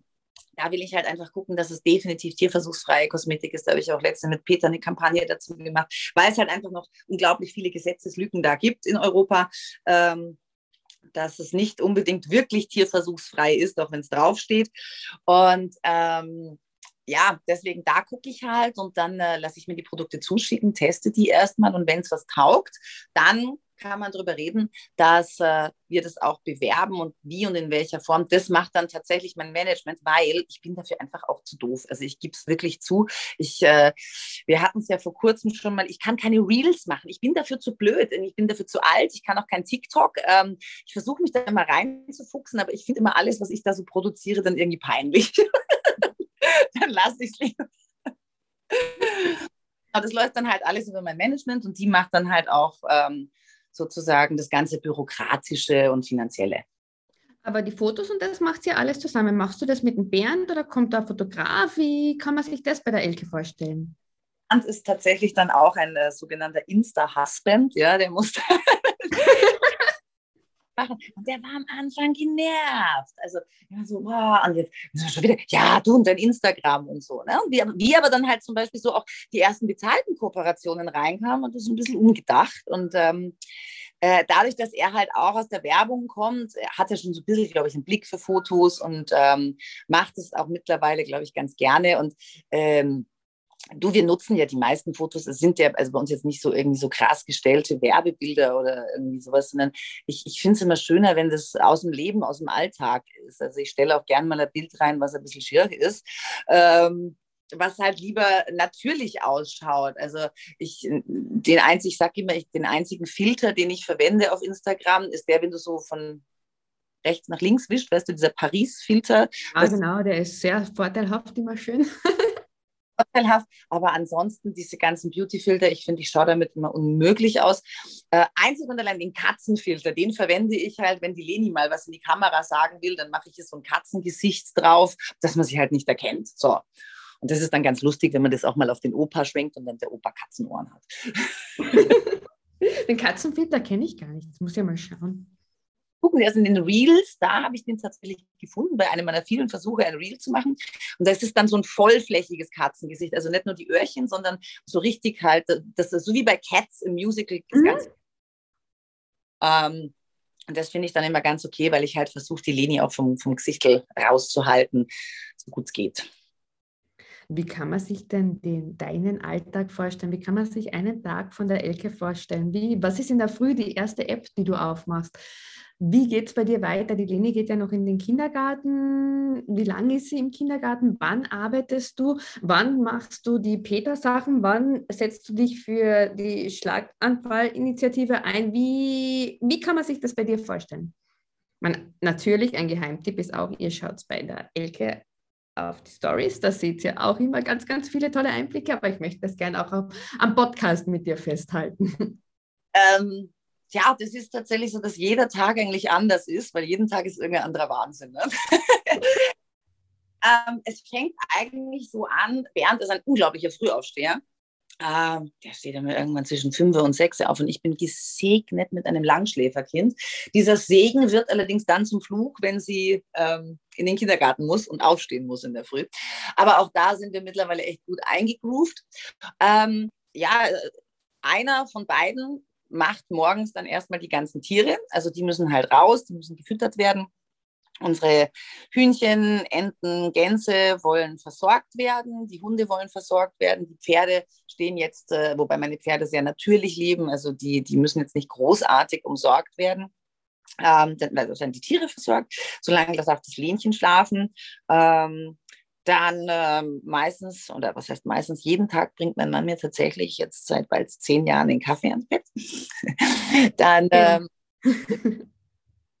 da will ich halt einfach gucken, dass es definitiv tierversuchsfreie Kosmetik ist. Da habe ich auch letztens mit Peter eine Kampagne dazu gemacht, weil es halt einfach noch unglaublich viele Gesetzeslücken da gibt in Europa. Ähm, dass es nicht unbedingt wirklich tierversuchsfrei ist, auch wenn es draufsteht. Und ähm, ja, deswegen da gucke ich halt und dann äh, lasse ich mir die Produkte zuschicken, teste die erstmal und wenn es was taugt, dann kann man darüber reden, dass äh, wir das auch bewerben und wie und in welcher Form. Das macht dann tatsächlich mein Management, weil ich bin dafür einfach auch zu doof. Also ich gebe es wirklich zu. Ich, äh, wir hatten es ja vor kurzem schon mal, ich kann keine Reels machen. Ich bin dafür zu blöd. Ich bin dafür zu alt. Ich kann auch kein TikTok. Ähm, ich versuche mich da mal reinzufuchsen, aber ich finde immer alles, was ich da so produziere, dann irgendwie peinlich. dann lasse ich es lieber. Aber das läuft dann halt alles über mein Management und die macht dann halt auch ähm, sozusagen das ganze Bürokratische und Finanzielle. Aber die Fotos und das macht sie ja alles zusammen. Machst du das mit dem Bernd oder kommt da ein Fotograf? Wie kann man sich das bei der Elke vorstellen? Bernd ist tatsächlich dann auch ein äh, sogenannter Insta-Husband. Ja, der muss machen. Und der war am Anfang genervt. Also immer so, wow, und jetzt schon wieder, ja, du und dein Instagram und so. Ne? Und wie, wie aber dann halt zum Beispiel so auch die ersten bezahlten Kooperationen reinkamen und das ist ein bisschen umgedacht. Und ähm, äh, dadurch, dass er halt auch aus der Werbung kommt, hat er schon so ein bisschen, glaube ich, einen Blick für Fotos und ähm, macht es auch mittlerweile, glaube ich, ganz gerne. Und ähm, du, wir nutzen ja die meisten Fotos, es sind ja also bei uns jetzt nicht so irgendwie so krass gestellte Werbebilder oder irgendwie sowas, sondern ich, ich finde es immer schöner, wenn das aus dem Leben, aus dem Alltag ist. Also ich stelle auch gerne mal ein Bild rein, was ein bisschen schier ist. Ähm, was halt lieber natürlich ausschaut. Also ich, den einzig, ich sage immer, ich, den einzigen Filter, den ich verwende auf Instagram, ist der, wenn du so von rechts nach links wischt, weißt du, dieser Paris-Filter. Ja, genau, der ist sehr vorteilhaft, immer schön. vorteilhaft, aber ansonsten diese ganzen Beauty-Filter, ich finde, ich schaue damit immer unmöglich aus. Äh, einzig und allein den Katzenfilter, den verwende ich halt, wenn die Leni mal was in die Kamera sagen will, dann mache ich hier so ein Katzengesicht drauf, dass man sich halt nicht erkennt. So. Und das ist dann ganz lustig, wenn man das auch mal auf den Opa schwenkt und dann der Opa Katzenohren hat. den Katzenfilter kenne ich gar nicht. Das muss ich ja mal schauen gucken, erst in den Reels, da habe ich den tatsächlich gefunden, bei einem meiner vielen Versuche, ein Reel zu machen. Und das ist dann so ein vollflächiges Katzengesicht, also nicht nur die Öhrchen, sondern so richtig halt, das ist so wie bei Cats im Musical. Mhm. Ähm, und das finde ich dann immer ganz okay, weil ich halt versuche, die Leni auch vom, vom Gesicht rauszuhalten, so gut es geht. Wie kann man sich denn den, deinen Alltag vorstellen? Wie kann man sich einen Tag von der Elke vorstellen? Wie, was ist in der Früh die erste App, die du aufmachst? Wie geht es bei dir weiter? Die Leni geht ja noch in den Kindergarten. Wie lange ist sie im Kindergarten? Wann arbeitest du? Wann machst du die Peter-Sachen? Wann setzt du dich für die Schlaganfallinitiative ein? Wie, wie kann man sich das bei dir vorstellen? Man, natürlich, ein Geheimtipp ist auch, ihr schaut bei der Elke auf die Stories. Da seht ihr auch immer ganz, ganz viele tolle Einblicke, aber ich möchte das gerne auch am Podcast mit dir festhalten. Ähm, ja, das ist tatsächlich so, dass jeder Tag eigentlich anders ist, weil jeden Tag ist irgendein anderer Wahnsinn. Ne? ähm, es fängt eigentlich so an, Bernd ist ein unglaublicher Frühaufsteher. Ähm, der steht immer irgendwann zwischen 5 und 6 auf und ich bin gesegnet mit einem Langschläferkind. Dieser Segen wird allerdings dann zum Fluch, wenn sie ähm, in den Kindergarten muss und aufstehen muss in der Früh. Aber auch da sind wir mittlerweile echt gut eingegroovt. Ähm, ja, einer von beiden macht morgens dann erstmal die ganzen Tiere. Also die müssen halt raus, die müssen gefüttert werden. Unsere Hühnchen, Enten, Gänse wollen versorgt werden, die Hunde wollen versorgt werden, die Pferde stehen jetzt, äh, wobei meine Pferde sehr natürlich leben, also die, die müssen jetzt nicht großartig umsorgt werden. Ähm, dann werden also die Tiere versorgt, solange das auch das Lähnchen schlafen. Ähm, dann ähm, meistens, oder was heißt meistens, jeden Tag bringt mein Mann mir tatsächlich jetzt seit bald zehn Jahren den Kaffee ans Bett. dann ähm,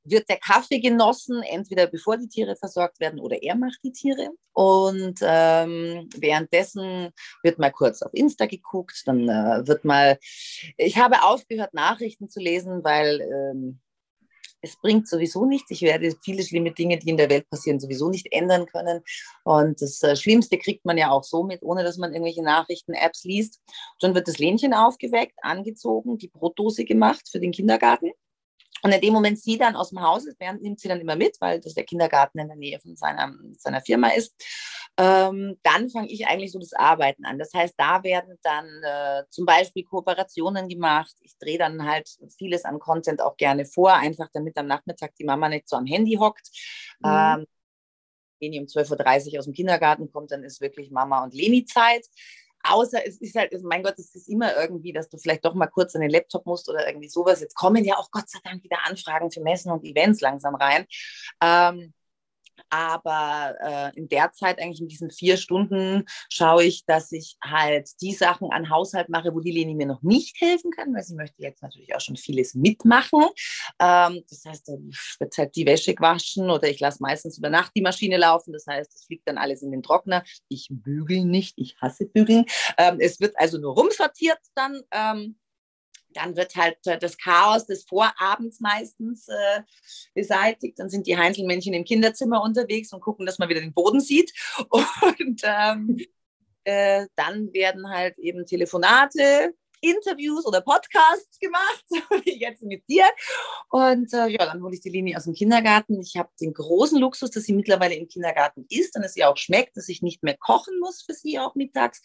wird der Kaffee genossen, entweder bevor die Tiere versorgt werden oder er macht die Tiere. Und ähm, währenddessen wird mal kurz auf Insta geguckt, dann äh, wird mal, ich habe aufgehört, Nachrichten zu lesen, weil ähm, es bringt sowieso nichts. Ich werde viele schlimme Dinge, die in der Welt passieren, sowieso nicht ändern können. Und das äh, Schlimmste kriegt man ja auch so mit, ohne dass man irgendwelche Nachrichten-Apps liest. Dann wird das Lähnchen aufgeweckt, angezogen, die Brotdose gemacht für den Kindergarten. Und in dem Moment sie dann aus dem Haus ist, Bernd nimmt sie dann immer mit, weil das der Kindergarten in der Nähe von seiner, seiner Firma ist. Ähm, dann fange ich eigentlich so das Arbeiten an. Das heißt, da werden dann äh, zum Beispiel Kooperationen gemacht. Ich drehe dann halt vieles an Content auch gerne vor, einfach damit am Nachmittag die Mama nicht so am Handy hockt. Mhm. Ähm, wenn die um 12.30 Uhr aus dem Kindergarten kommt, dann ist wirklich Mama und Leni Zeit. Außer es ist halt, mein Gott, es ist immer irgendwie, dass du vielleicht doch mal kurz an den Laptop musst oder irgendwie sowas. Jetzt kommen ja auch Gott sei Dank wieder Anfragen für Messen und Events langsam rein. Ähm, aber äh, in der Zeit, eigentlich in diesen vier Stunden, schaue ich, dass ich halt die Sachen an Haushalt mache, wo die Leni mir noch nicht helfen kann, weil sie möchte jetzt natürlich auch schon vieles mitmachen. Ähm, das heißt, da wird halt die Wäsche waschen oder ich lasse meistens über Nacht die Maschine laufen. Das heißt, es fliegt dann alles in den Trockner. Ich bügel nicht, ich hasse bügeln. Ähm, es wird also nur rumsortiert dann. Ähm, dann wird halt äh, das Chaos des Vorabends meistens äh, beseitigt. Dann sind die Heinzelmännchen im Kinderzimmer unterwegs und gucken, dass man wieder den Boden sieht. Und ähm, äh, dann werden halt eben Telefonate, Interviews oder Podcasts gemacht, wie jetzt mit dir. Und äh, ja, dann hole ich die Linie aus dem Kindergarten. Ich habe den großen Luxus, dass sie mittlerweile im Kindergarten ist und es ihr auch schmeckt, dass ich nicht mehr kochen muss für sie auch mittags.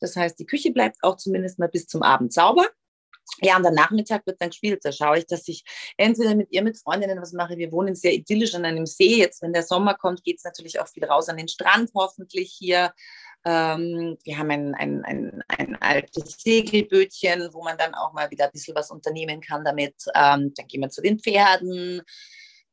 Das heißt, die Küche bleibt auch zumindest mal bis zum Abend sauber. Ja, und am Nachmittag wird dann gespielt. Da schaue ich, dass ich entweder mit ihr, mit Freundinnen was mache. Wir wohnen sehr idyllisch an einem See. Jetzt, wenn der Sommer kommt, geht es natürlich auch viel raus an den Strand, hoffentlich hier. Ähm, wir haben ein, ein, ein, ein altes Segelbötchen, wo man dann auch mal wieder ein bisschen was unternehmen kann damit. Ähm, dann gehen wir zu den Pferden.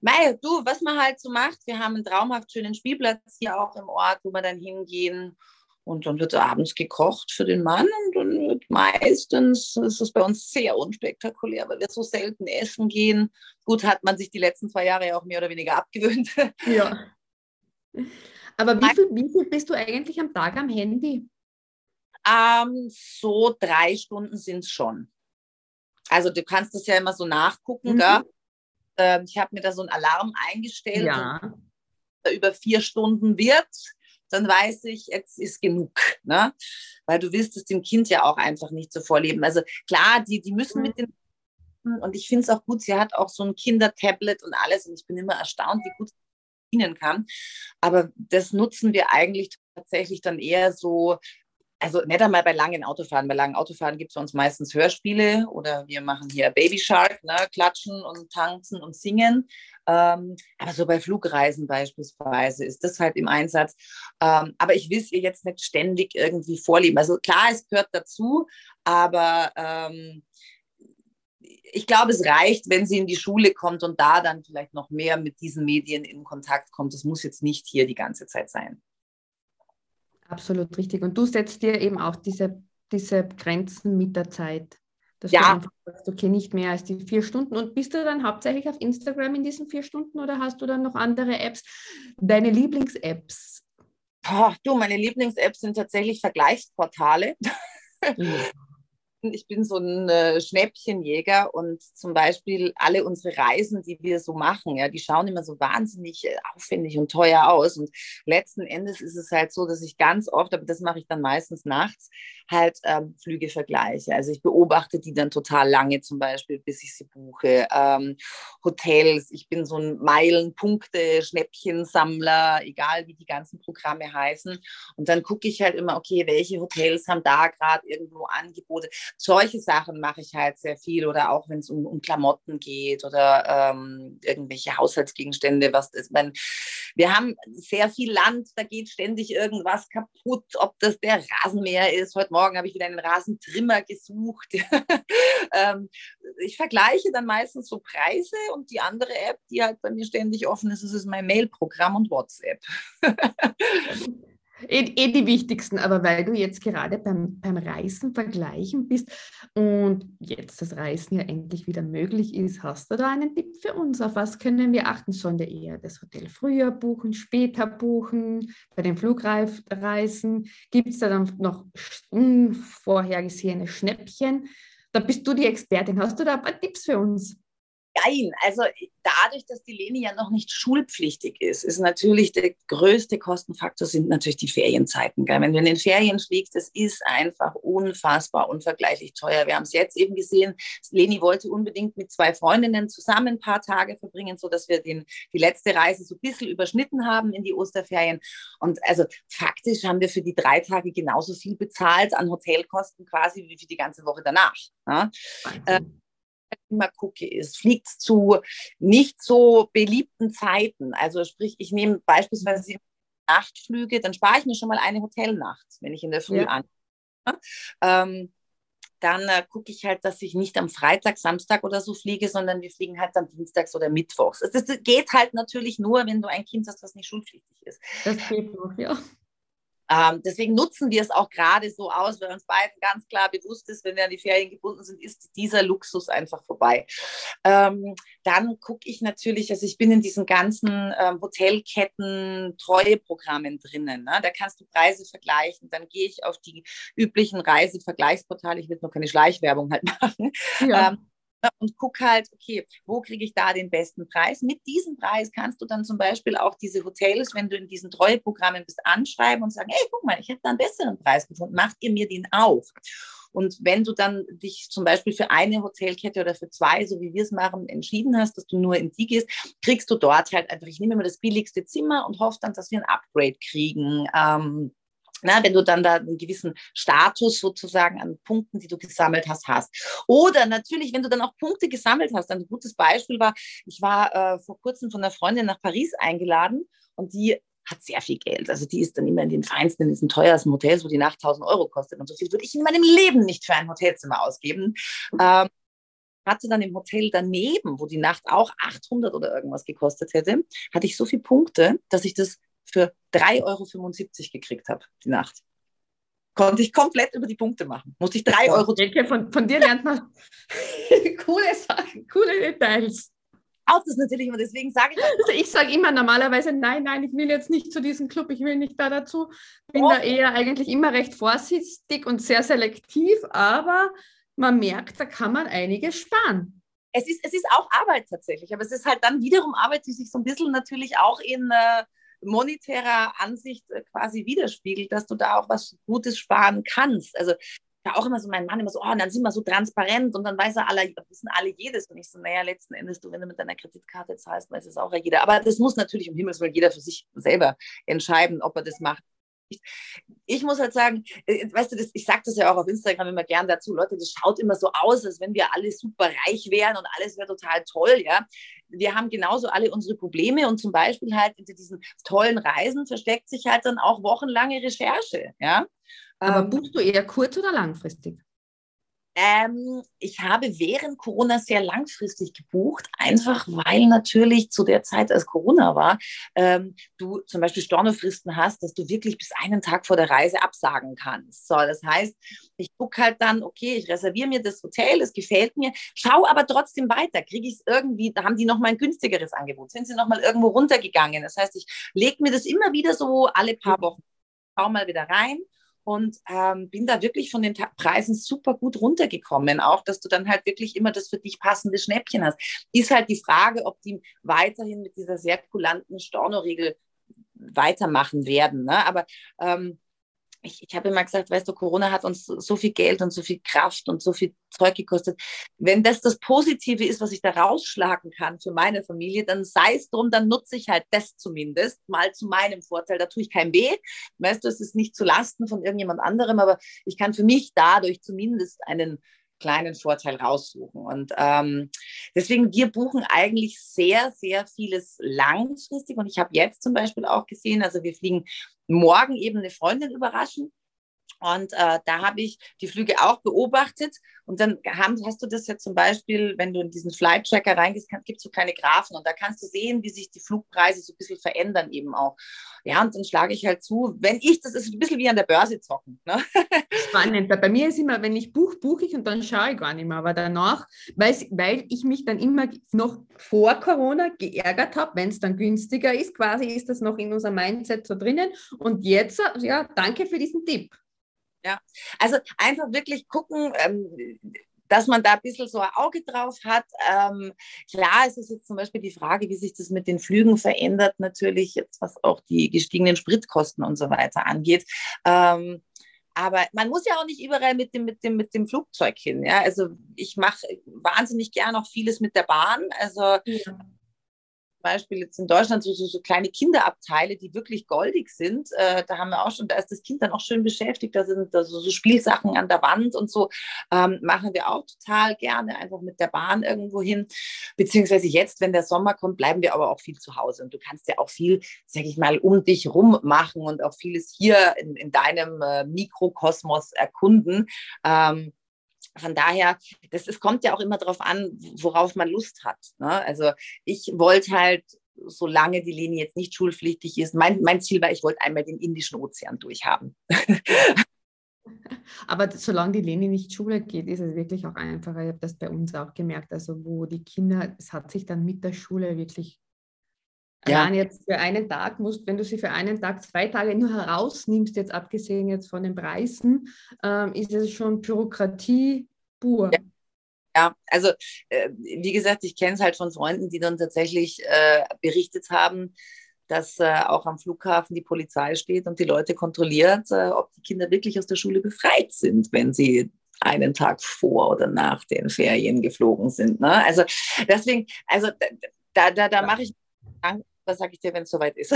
Mei, du, was man halt so macht, wir haben einen traumhaft schönen Spielplatz hier auch im Ort, wo wir dann hingehen. Und dann wird abends gekocht für den Mann und meistens, ist es bei uns sehr unspektakulär, weil wir so selten essen gehen. Gut, hat man sich die letzten zwei Jahre ja auch mehr oder weniger abgewöhnt. Ja. Aber wie viel, wie viel bist du eigentlich am Tag am Handy? Ähm, so drei Stunden sind es schon. Also du kannst das ja immer so nachgucken, mhm. gell? Ähm, ich habe mir da so einen Alarm eingestellt. Ja. Über vier Stunden wird dann weiß ich, jetzt ist genug. Ne? Weil du willst es dem Kind ja auch einfach nicht so vorleben. Also klar, die, die müssen mit den und ich finde es auch gut, sie hat auch so ein Kindertablet und alles und ich bin immer erstaunt, wie gut sie dienen kann. Aber das nutzen wir eigentlich tatsächlich dann eher so also nicht einmal bei langen Autofahren. Bei langen Autofahren gibt es uns meistens Hörspiele oder wir machen hier Baby Shark, ne, klatschen und tanzen und singen. Ähm, aber so bei Flugreisen beispielsweise ist das halt im Einsatz. Ähm, aber ich will es ihr jetzt nicht ständig irgendwie vorleben. Also klar, es gehört dazu, aber ähm, ich glaube, es reicht, wenn sie in die Schule kommt und da dann vielleicht noch mehr mit diesen Medien in Kontakt kommt. Das muss jetzt nicht hier die ganze Zeit sein. Absolut richtig. Und du setzt dir eben auch diese, diese Grenzen mit der Zeit. Dass ja. du sagst, okay, nicht mehr als die vier Stunden. Und bist du dann hauptsächlich auf Instagram in diesen vier Stunden oder hast du dann noch andere Apps? Deine Lieblings-Apps? Oh, du, meine Lieblings-Apps sind tatsächlich Vergleichsportale. Ja ich bin so ein äh, Schnäppchenjäger und zum Beispiel alle unsere Reisen, die wir so machen, ja, die schauen immer so wahnsinnig äh, aufwendig und teuer aus. Und letzten Endes ist es halt so, dass ich ganz oft, aber das mache ich dann meistens nachts, halt ähm, Flüge vergleiche. Also ich beobachte die dann total lange zum Beispiel, bis ich sie buche. Ähm, Hotels, ich bin so ein Meilenpunkte, Schnäppchensammler, egal wie die ganzen Programme heißen. Und dann gucke ich halt immer, okay, welche Hotels haben da gerade irgendwo Angebote solche Sachen mache ich halt sehr viel oder auch wenn es um, um, Klamotten geht oder ähm, irgendwelche Haushaltsgegenstände. Was ist. Mein, wir haben sehr viel Land, da geht ständig irgendwas kaputt, ob das der Rasenmäher ist. Heute Morgen habe ich wieder einen Rasentrimmer gesucht. ähm, ich vergleiche dann meistens so Preise und die andere App, die halt bei mir ständig offen ist, das ist mein Mail-Programm und WhatsApp. Eh, eh, die wichtigsten, aber weil du jetzt gerade beim, beim Reisen vergleichen bist und jetzt das Reisen ja endlich wieder möglich ist, hast du da einen Tipp für uns? Auf was können wir achten? Sollen wir eher das Hotel früher buchen, später buchen, bei den Flugreisen? Gibt es da dann noch unvorhergesehene Schnäppchen? Da bist du die Expertin. Hast du da ein paar Tipps für uns? Nein, also dadurch, dass die Leni ja noch nicht schulpflichtig ist, ist natürlich der größte Kostenfaktor sind natürlich die Ferienzeiten. Gell? Wenn du in den Ferien fliegst, das ist einfach unfassbar, unvergleichlich teuer. Wir haben es jetzt eben gesehen, Leni wollte unbedingt mit zwei Freundinnen zusammen ein paar Tage verbringen, sodass wir den, die letzte Reise so ein bisschen überschnitten haben in die Osterferien. Und also faktisch haben wir für die drei Tage genauso viel bezahlt an Hotelkosten quasi wie für die ganze Woche danach. Ja? Immer gucke, ist, fliegt zu nicht so beliebten Zeiten. Also sprich, ich nehme beispielsweise Nachtflüge, dann spare ich mir schon mal eine Hotelnacht, wenn ich in der Früh ja. an. Ähm, dann äh, gucke ich halt, dass ich nicht am Freitag, Samstag oder so fliege, sondern wir fliegen halt dann dienstags oder mittwochs. Das, das geht halt natürlich nur, wenn du ein Kind hast, das nicht schulpflichtig ist. Das geht noch, ja. Ähm, deswegen nutzen wir es auch gerade so aus, weil uns beiden ganz klar bewusst ist, wenn wir an die Ferien gebunden sind, ist dieser Luxus einfach vorbei. Ähm, dann gucke ich natürlich, also ich bin in diesen ganzen ähm, Hotelketten Treueprogrammen drinnen. Ne? Da kannst du Preise vergleichen. Dann gehe ich auf die üblichen Reisevergleichsportale. Ich will noch keine Schleichwerbung halt machen. Ja. Ähm, und guck halt, okay, wo kriege ich da den besten Preis? Mit diesem Preis kannst du dann zum Beispiel auch diese Hotels, wenn du in diesen Treueprogrammen bist, anschreiben und sagen, hey, guck mal, ich habe da einen besseren Preis gefunden, macht ihr mir den auch? Und wenn du dann dich zum Beispiel für eine Hotelkette oder für zwei, so wie wir es machen, entschieden hast, dass du nur in die gehst, kriegst du dort halt einfach, ich nehme immer das billigste Zimmer und hoffe dann, dass wir ein Upgrade kriegen. Ähm, na, wenn du dann da einen gewissen Status sozusagen an Punkten, die du gesammelt hast, hast. Oder natürlich, wenn du dann auch Punkte gesammelt hast. Ein gutes Beispiel war, ich war äh, vor kurzem von einer Freundin nach Paris eingeladen und die hat sehr viel Geld. Also die ist dann immer in den feinsten, in diesen teuersten Hotels, wo die Nacht 1000 Euro kostet. Und so viel würde ich in meinem Leben nicht für ein Hotelzimmer ausgeben. Ähm, hatte dann im Hotel daneben, wo die Nacht auch 800 oder irgendwas gekostet hätte, hatte ich so viele Punkte, dass ich das für 3,75 Euro gekriegt habe, die Nacht. Konnte ich komplett über die Punkte machen. Musste ich 3 Euro. Denke, von, von dir lernt man coole Sachen, coole Details. Auch das natürlich immer, deswegen sage ich. Also ich sage immer normalerweise, nein, nein, ich will jetzt nicht zu diesem Club, ich will nicht da dazu. Bin oh. da eher eigentlich immer recht vorsichtig und sehr selektiv, aber man merkt, da kann man einiges sparen. Es ist, es ist auch Arbeit tatsächlich, aber es ist halt dann wiederum Arbeit, die sich so ein bisschen natürlich auch in äh, monetärer Ansicht äh, quasi widerspiegelt, dass du da auch was Gutes sparen kannst. Also ja auch immer so mein Mann immer so, oh, und dann sind wir so transparent und dann weiß er alle, wissen alle jedes. Und ich so, naja, letzten Endes, du, wenn du mit deiner Kreditkarte zahlst, weiß es auch jeder. Aber das muss natürlich um Himmels Willen jeder für sich selber entscheiden, ob er das macht ich muss halt sagen, äh, weißt du, das, ich sage das ja auch auf Instagram immer gern dazu, Leute, das schaut immer so aus, als wenn wir alle super reich wären und alles wäre total toll, ja. Wir haben genauso alle unsere Probleme und zum Beispiel halt hinter diesen tollen Reisen versteckt sich halt dann auch wochenlange Recherche, ja. Aber ähm, buchst du eher kurz- oder langfristig? Ähm, ich habe während Corona sehr langfristig gebucht, einfach weil natürlich zu der Zeit, als Corona war, ähm, du zum Beispiel Stornofristen hast, dass du wirklich bis einen Tag vor der Reise absagen kannst. So, das heißt, ich gucke halt dann, okay, ich reserviere mir das Hotel, es gefällt mir, schau aber trotzdem weiter, kriege ich es irgendwie, da haben die nochmal ein günstigeres Angebot, sind sie nochmal irgendwo runtergegangen. Das heißt, ich lege mir das immer wieder so alle paar Wochen, schau mal wieder rein und ähm, bin da wirklich von den Preisen super gut runtergekommen. Auch, dass du dann halt wirklich immer das für dich passende Schnäppchen hast. Ist halt die Frage, ob die weiterhin mit dieser sehr kulanten Stornoregel weitermachen werden. Ne? Aber ähm, ich, ich habe immer gesagt, weißt du, Corona hat uns so viel Geld und so viel Kraft und so viel Zeug gekostet. Wenn das das Positive ist, was ich da rausschlagen kann für meine Familie, dann sei es drum, dann nutze ich halt das zumindest mal zu meinem Vorteil. Da tue ich kein weh. Weißt du, es ist nicht zu Lasten von irgendjemand anderem, aber ich kann für mich dadurch zumindest einen kleinen Vorteil raussuchen. Und ähm, deswegen, wir buchen eigentlich sehr, sehr vieles langfristig. Und ich habe jetzt zum Beispiel auch gesehen, also wir fliegen morgen eben eine Freundin überraschen. Und äh, da habe ich die Flüge auch beobachtet. Und dann haben, hast du das ja zum Beispiel, wenn du in diesen Flight Tracker reingehst, gibt es so kleine Graphen und da kannst du sehen, wie sich die Flugpreise so ein bisschen verändern eben auch. Ja, und dann schlage ich halt zu, wenn ich, das ist ein bisschen wie an der Börse zocken. Ne? Spannend. Bei mir ist immer, wenn ich buche, buche ich und dann schaue ich gar nicht mehr. Aber danach, weil, weil ich mich dann immer noch vor Corona geärgert habe, wenn es dann günstiger ist, quasi ist das noch in unserem Mindset so drinnen. Und jetzt, ja, danke für diesen Tipp. Ja, also einfach wirklich gucken, ähm, dass man da ein bisschen so ein Auge drauf hat. Ähm, klar ist jetzt zum Beispiel die Frage, wie sich das mit den Flügen verändert, natürlich jetzt, was auch die gestiegenen Spritkosten und so weiter angeht. Ähm, aber man muss ja auch nicht überall mit dem, mit dem, mit dem Flugzeug hin. Ja? Also ich mache wahnsinnig gern auch vieles mit der Bahn. Also ja. Beispiel jetzt in Deutschland so, so, so kleine Kinderabteile, die wirklich goldig sind. Äh, da haben wir auch schon, da ist das Kind dann auch schön beschäftigt. Da sind da so, so Spielsachen an der Wand und so. Ähm, machen wir auch total gerne, einfach mit der Bahn irgendwo hin. Beziehungsweise jetzt, wenn der Sommer kommt, bleiben wir aber auch viel zu Hause. Und du kannst ja auch viel, sag ich mal, um dich rum machen und auch vieles hier in, in deinem äh, Mikrokosmos erkunden. Ähm, von daher, das, es kommt ja auch immer darauf an, worauf man Lust hat. Ne? Also ich wollte halt, solange die Linie jetzt nicht schulpflichtig ist, mein, mein Ziel war, ich wollte einmal den Indischen Ozean durchhaben. Aber solange die Leni nicht Schule geht, ist es wirklich auch einfacher. Ich habe das bei uns auch gemerkt. Also wo die Kinder, es hat sich dann mit der Schule wirklich ja. Jetzt für einen Tag musst, wenn du sie für einen Tag, zwei Tage nur herausnimmst, jetzt abgesehen jetzt von den Preisen, ähm, ist es schon Bürokratie pur. Ja. ja also äh, wie gesagt, ich kenne es halt von Freunden, die dann tatsächlich äh, berichtet haben, dass äh, auch am Flughafen die Polizei steht und die Leute kontrolliert, äh, ob die Kinder wirklich aus der Schule befreit sind, wenn sie einen Tag vor oder nach den Ferien geflogen sind. Ne? Also deswegen, also da, da, da mache ich was sage ich dir, wenn es soweit ist?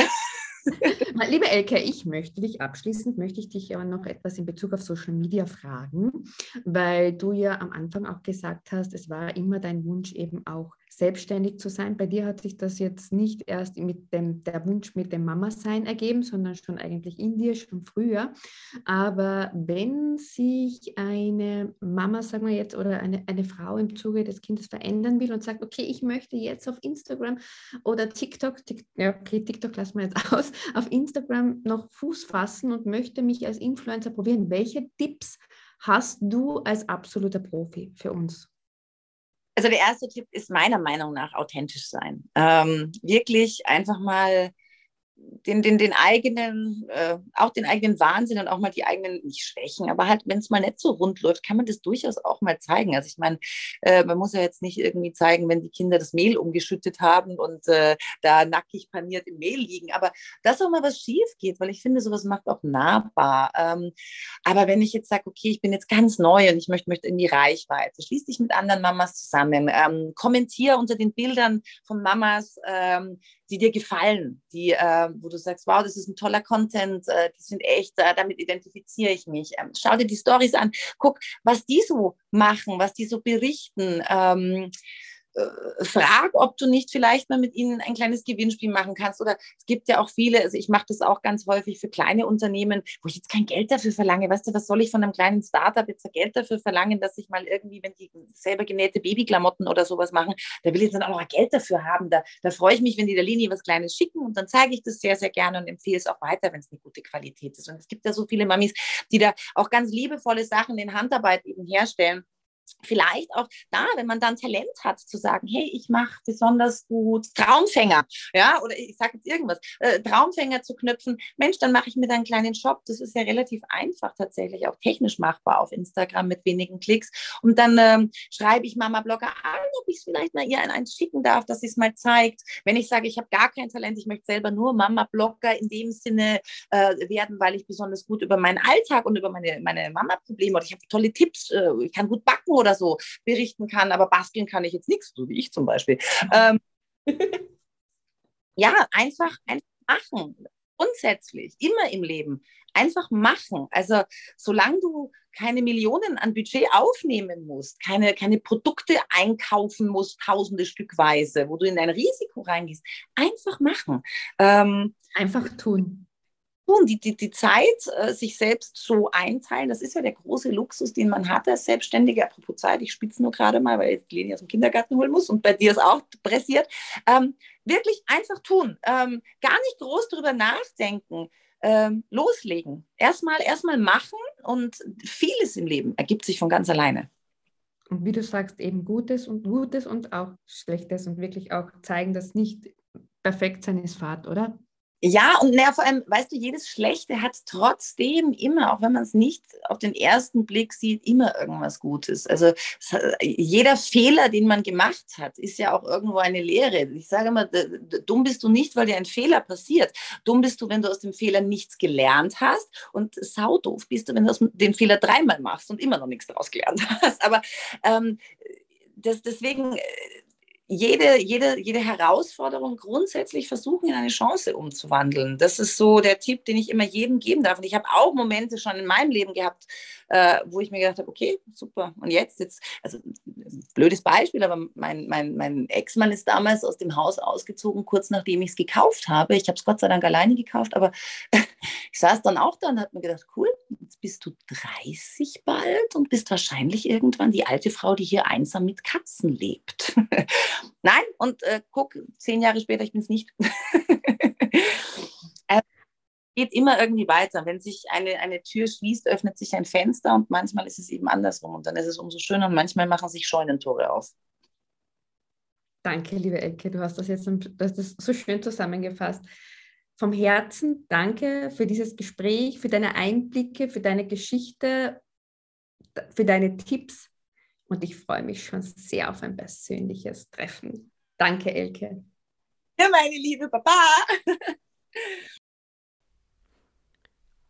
Liebe Elke, ich möchte dich abschließend, möchte ich dich aber noch etwas in Bezug auf Social Media fragen, weil du ja am Anfang auch gesagt hast, es war immer dein Wunsch eben auch selbstständig zu sein. Bei dir hat sich das jetzt nicht erst mit dem der Wunsch mit dem Mama-Sein ergeben, sondern schon eigentlich in dir, schon früher. Aber wenn sich eine Mama, sagen wir jetzt, oder eine, eine Frau im Zuge des Kindes verändern will und sagt, okay, ich möchte jetzt auf Instagram oder TikTok, Tik, ja, okay, TikTok lassen wir jetzt aus, auf Instagram noch Fuß fassen und möchte mich als Influencer probieren, welche Tipps hast du als absoluter Profi für uns? Also der erste Tipp ist meiner Meinung nach authentisch sein. Ähm, wirklich einfach mal den, den, den eigenen, äh, auch den eigenen Wahnsinn und auch mal die eigenen, nicht Schwächen, aber halt, wenn es mal nicht so rund läuft, kann man das durchaus auch mal zeigen. Also ich meine, äh, man muss ja jetzt nicht irgendwie zeigen, wenn die Kinder das Mehl umgeschüttet haben und äh, da nackig paniert im Mehl liegen, aber dass auch mal was schief geht, weil ich finde, sowas macht auch nahbar. Ähm, aber wenn ich jetzt sage, okay, ich bin jetzt ganz neu und ich möchte, möchte in die Reichweite, schließ dich mit anderen Mamas zusammen, ähm, kommentiere unter den Bildern von Mamas, ähm, die dir gefallen, die, äh, wo du sagst, wow, das ist ein toller Content, äh, die sind echt, äh, damit identifiziere ich mich. Ähm, schau dir die Stories an, guck, was die so machen, was die so berichten. Ähm, äh, frag, ob du nicht vielleicht mal mit ihnen ein kleines Gewinnspiel machen kannst. Oder es gibt ja auch viele, also ich mache das auch ganz häufig für kleine Unternehmen, wo ich jetzt kein Geld dafür verlange. Weißt du, was soll ich von einem kleinen Startup jetzt Geld dafür verlangen, dass ich mal irgendwie, wenn die selber genähte Babyklamotten oder sowas machen, da will ich dann auch noch Geld dafür haben. Da, da freue ich mich, wenn die der Linie was Kleines schicken und dann zeige ich das sehr, sehr gerne und empfehle es auch weiter, wenn es eine gute Qualität ist. Und es gibt ja so viele Mamis, die da auch ganz liebevolle Sachen in Handarbeit eben herstellen vielleicht auch da, wenn man dann Talent hat, zu sagen, hey, ich mache besonders gut Traumfänger, ja, oder ich sage jetzt irgendwas, äh, Traumfänger zu knüpfen, Mensch, dann mache ich mir da einen kleinen Shop. Das ist ja relativ einfach tatsächlich, auch technisch machbar auf Instagram mit wenigen Klicks. Und dann ähm, schreibe ich Mama Blogger an, ob ich es vielleicht mal ihr an eins schicken darf, dass sie es mal zeigt. Wenn ich sage, ich habe gar kein Talent, ich möchte selber nur Mama Blogger in dem Sinne äh, werden, weil ich besonders gut über meinen Alltag und über meine, meine Mama-Probleme oder ich habe tolle Tipps, äh, ich kann gut backen oder so berichten kann, aber basteln kann ich jetzt nichts, so wie ich zum Beispiel. Ähm, ja, einfach, einfach machen. Grundsätzlich, immer im Leben. Einfach machen. Also solange du keine Millionen an Budget aufnehmen musst, keine, keine Produkte einkaufen musst, tausende Stückweise, wo du in ein Risiko reingehst, einfach machen. Ähm, einfach tun tun, die, die, die Zeit äh, sich selbst so einteilen. Das ist ja der große Luxus, den man hat als Selbstständige. Apropos Zeit, ich spitze nur gerade mal, weil jetzt Leni aus dem Kindergarten holen muss und bei dir ist auch pressiert. Ähm, wirklich einfach tun. Ähm, gar nicht groß drüber nachdenken. Ähm, loslegen. Erstmal, erstmal machen und vieles im Leben ergibt sich von ganz alleine. Und wie du sagst, eben Gutes und Gutes und auch Schlechtes und wirklich auch zeigen, dass nicht perfekt sein ist Fahrt, oder? Ja, und naja, vor allem, weißt du, jedes Schlechte hat trotzdem immer, auch wenn man es nicht auf den ersten Blick sieht, immer irgendwas Gutes. Also jeder Fehler, den man gemacht hat, ist ja auch irgendwo eine Lehre. Ich sage immer, dumm bist du nicht, weil dir ein Fehler passiert. Dumm bist du, wenn du aus dem Fehler nichts gelernt hast. Und saudoof bist du, wenn du den Fehler dreimal machst und immer noch nichts daraus gelernt hast. Aber ähm, das, deswegen äh, jede, jede, jede Herausforderung grundsätzlich versuchen, in eine Chance umzuwandeln. Das ist so der Tipp, den ich immer jedem geben darf. Und ich habe auch Momente schon in meinem Leben gehabt, äh, wo ich mir gedacht habe, okay, super. Und jetzt, jetzt, also blödes Beispiel, aber mein, mein, mein Ex-Mann ist damals aus dem Haus ausgezogen, kurz nachdem ich es gekauft habe. Ich habe es Gott sei Dank alleine gekauft, aber ich saß dann auch da und habe mir gedacht, cool, jetzt bist du 30 bald und bist wahrscheinlich irgendwann die alte Frau, die hier einsam mit Katzen lebt. Nein, und äh, guck, zehn Jahre später, ich bin es nicht. geht immer irgendwie weiter. Wenn sich eine, eine Tür schließt, öffnet sich ein Fenster und manchmal ist es eben andersrum und dann ist es umso schöner und manchmal machen sich Scheunentore auf. Danke, liebe Elke, du hast das jetzt das so schön zusammengefasst. Vom Herzen danke für dieses Gespräch, für deine Einblicke, für deine Geschichte, für deine Tipps und ich freue mich schon sehr auf ein persönliches Treffen. Danke, Elke. Ja, meine liebe Papa.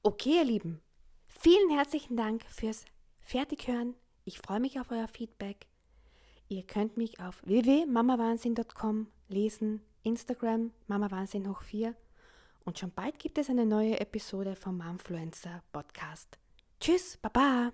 okay, ihr Lieben. Vielen herzlichen Dank fürs Fertighören. Ich freue mich auf euer Feedback. Ihr könnt mich auf www.mamawahnsinn.com lesen, Instagram mamawahnsinn hoch 4 Und schon bald gibt es eine neue Episode vom Momfluencer Podcast. Tschüss, Baba!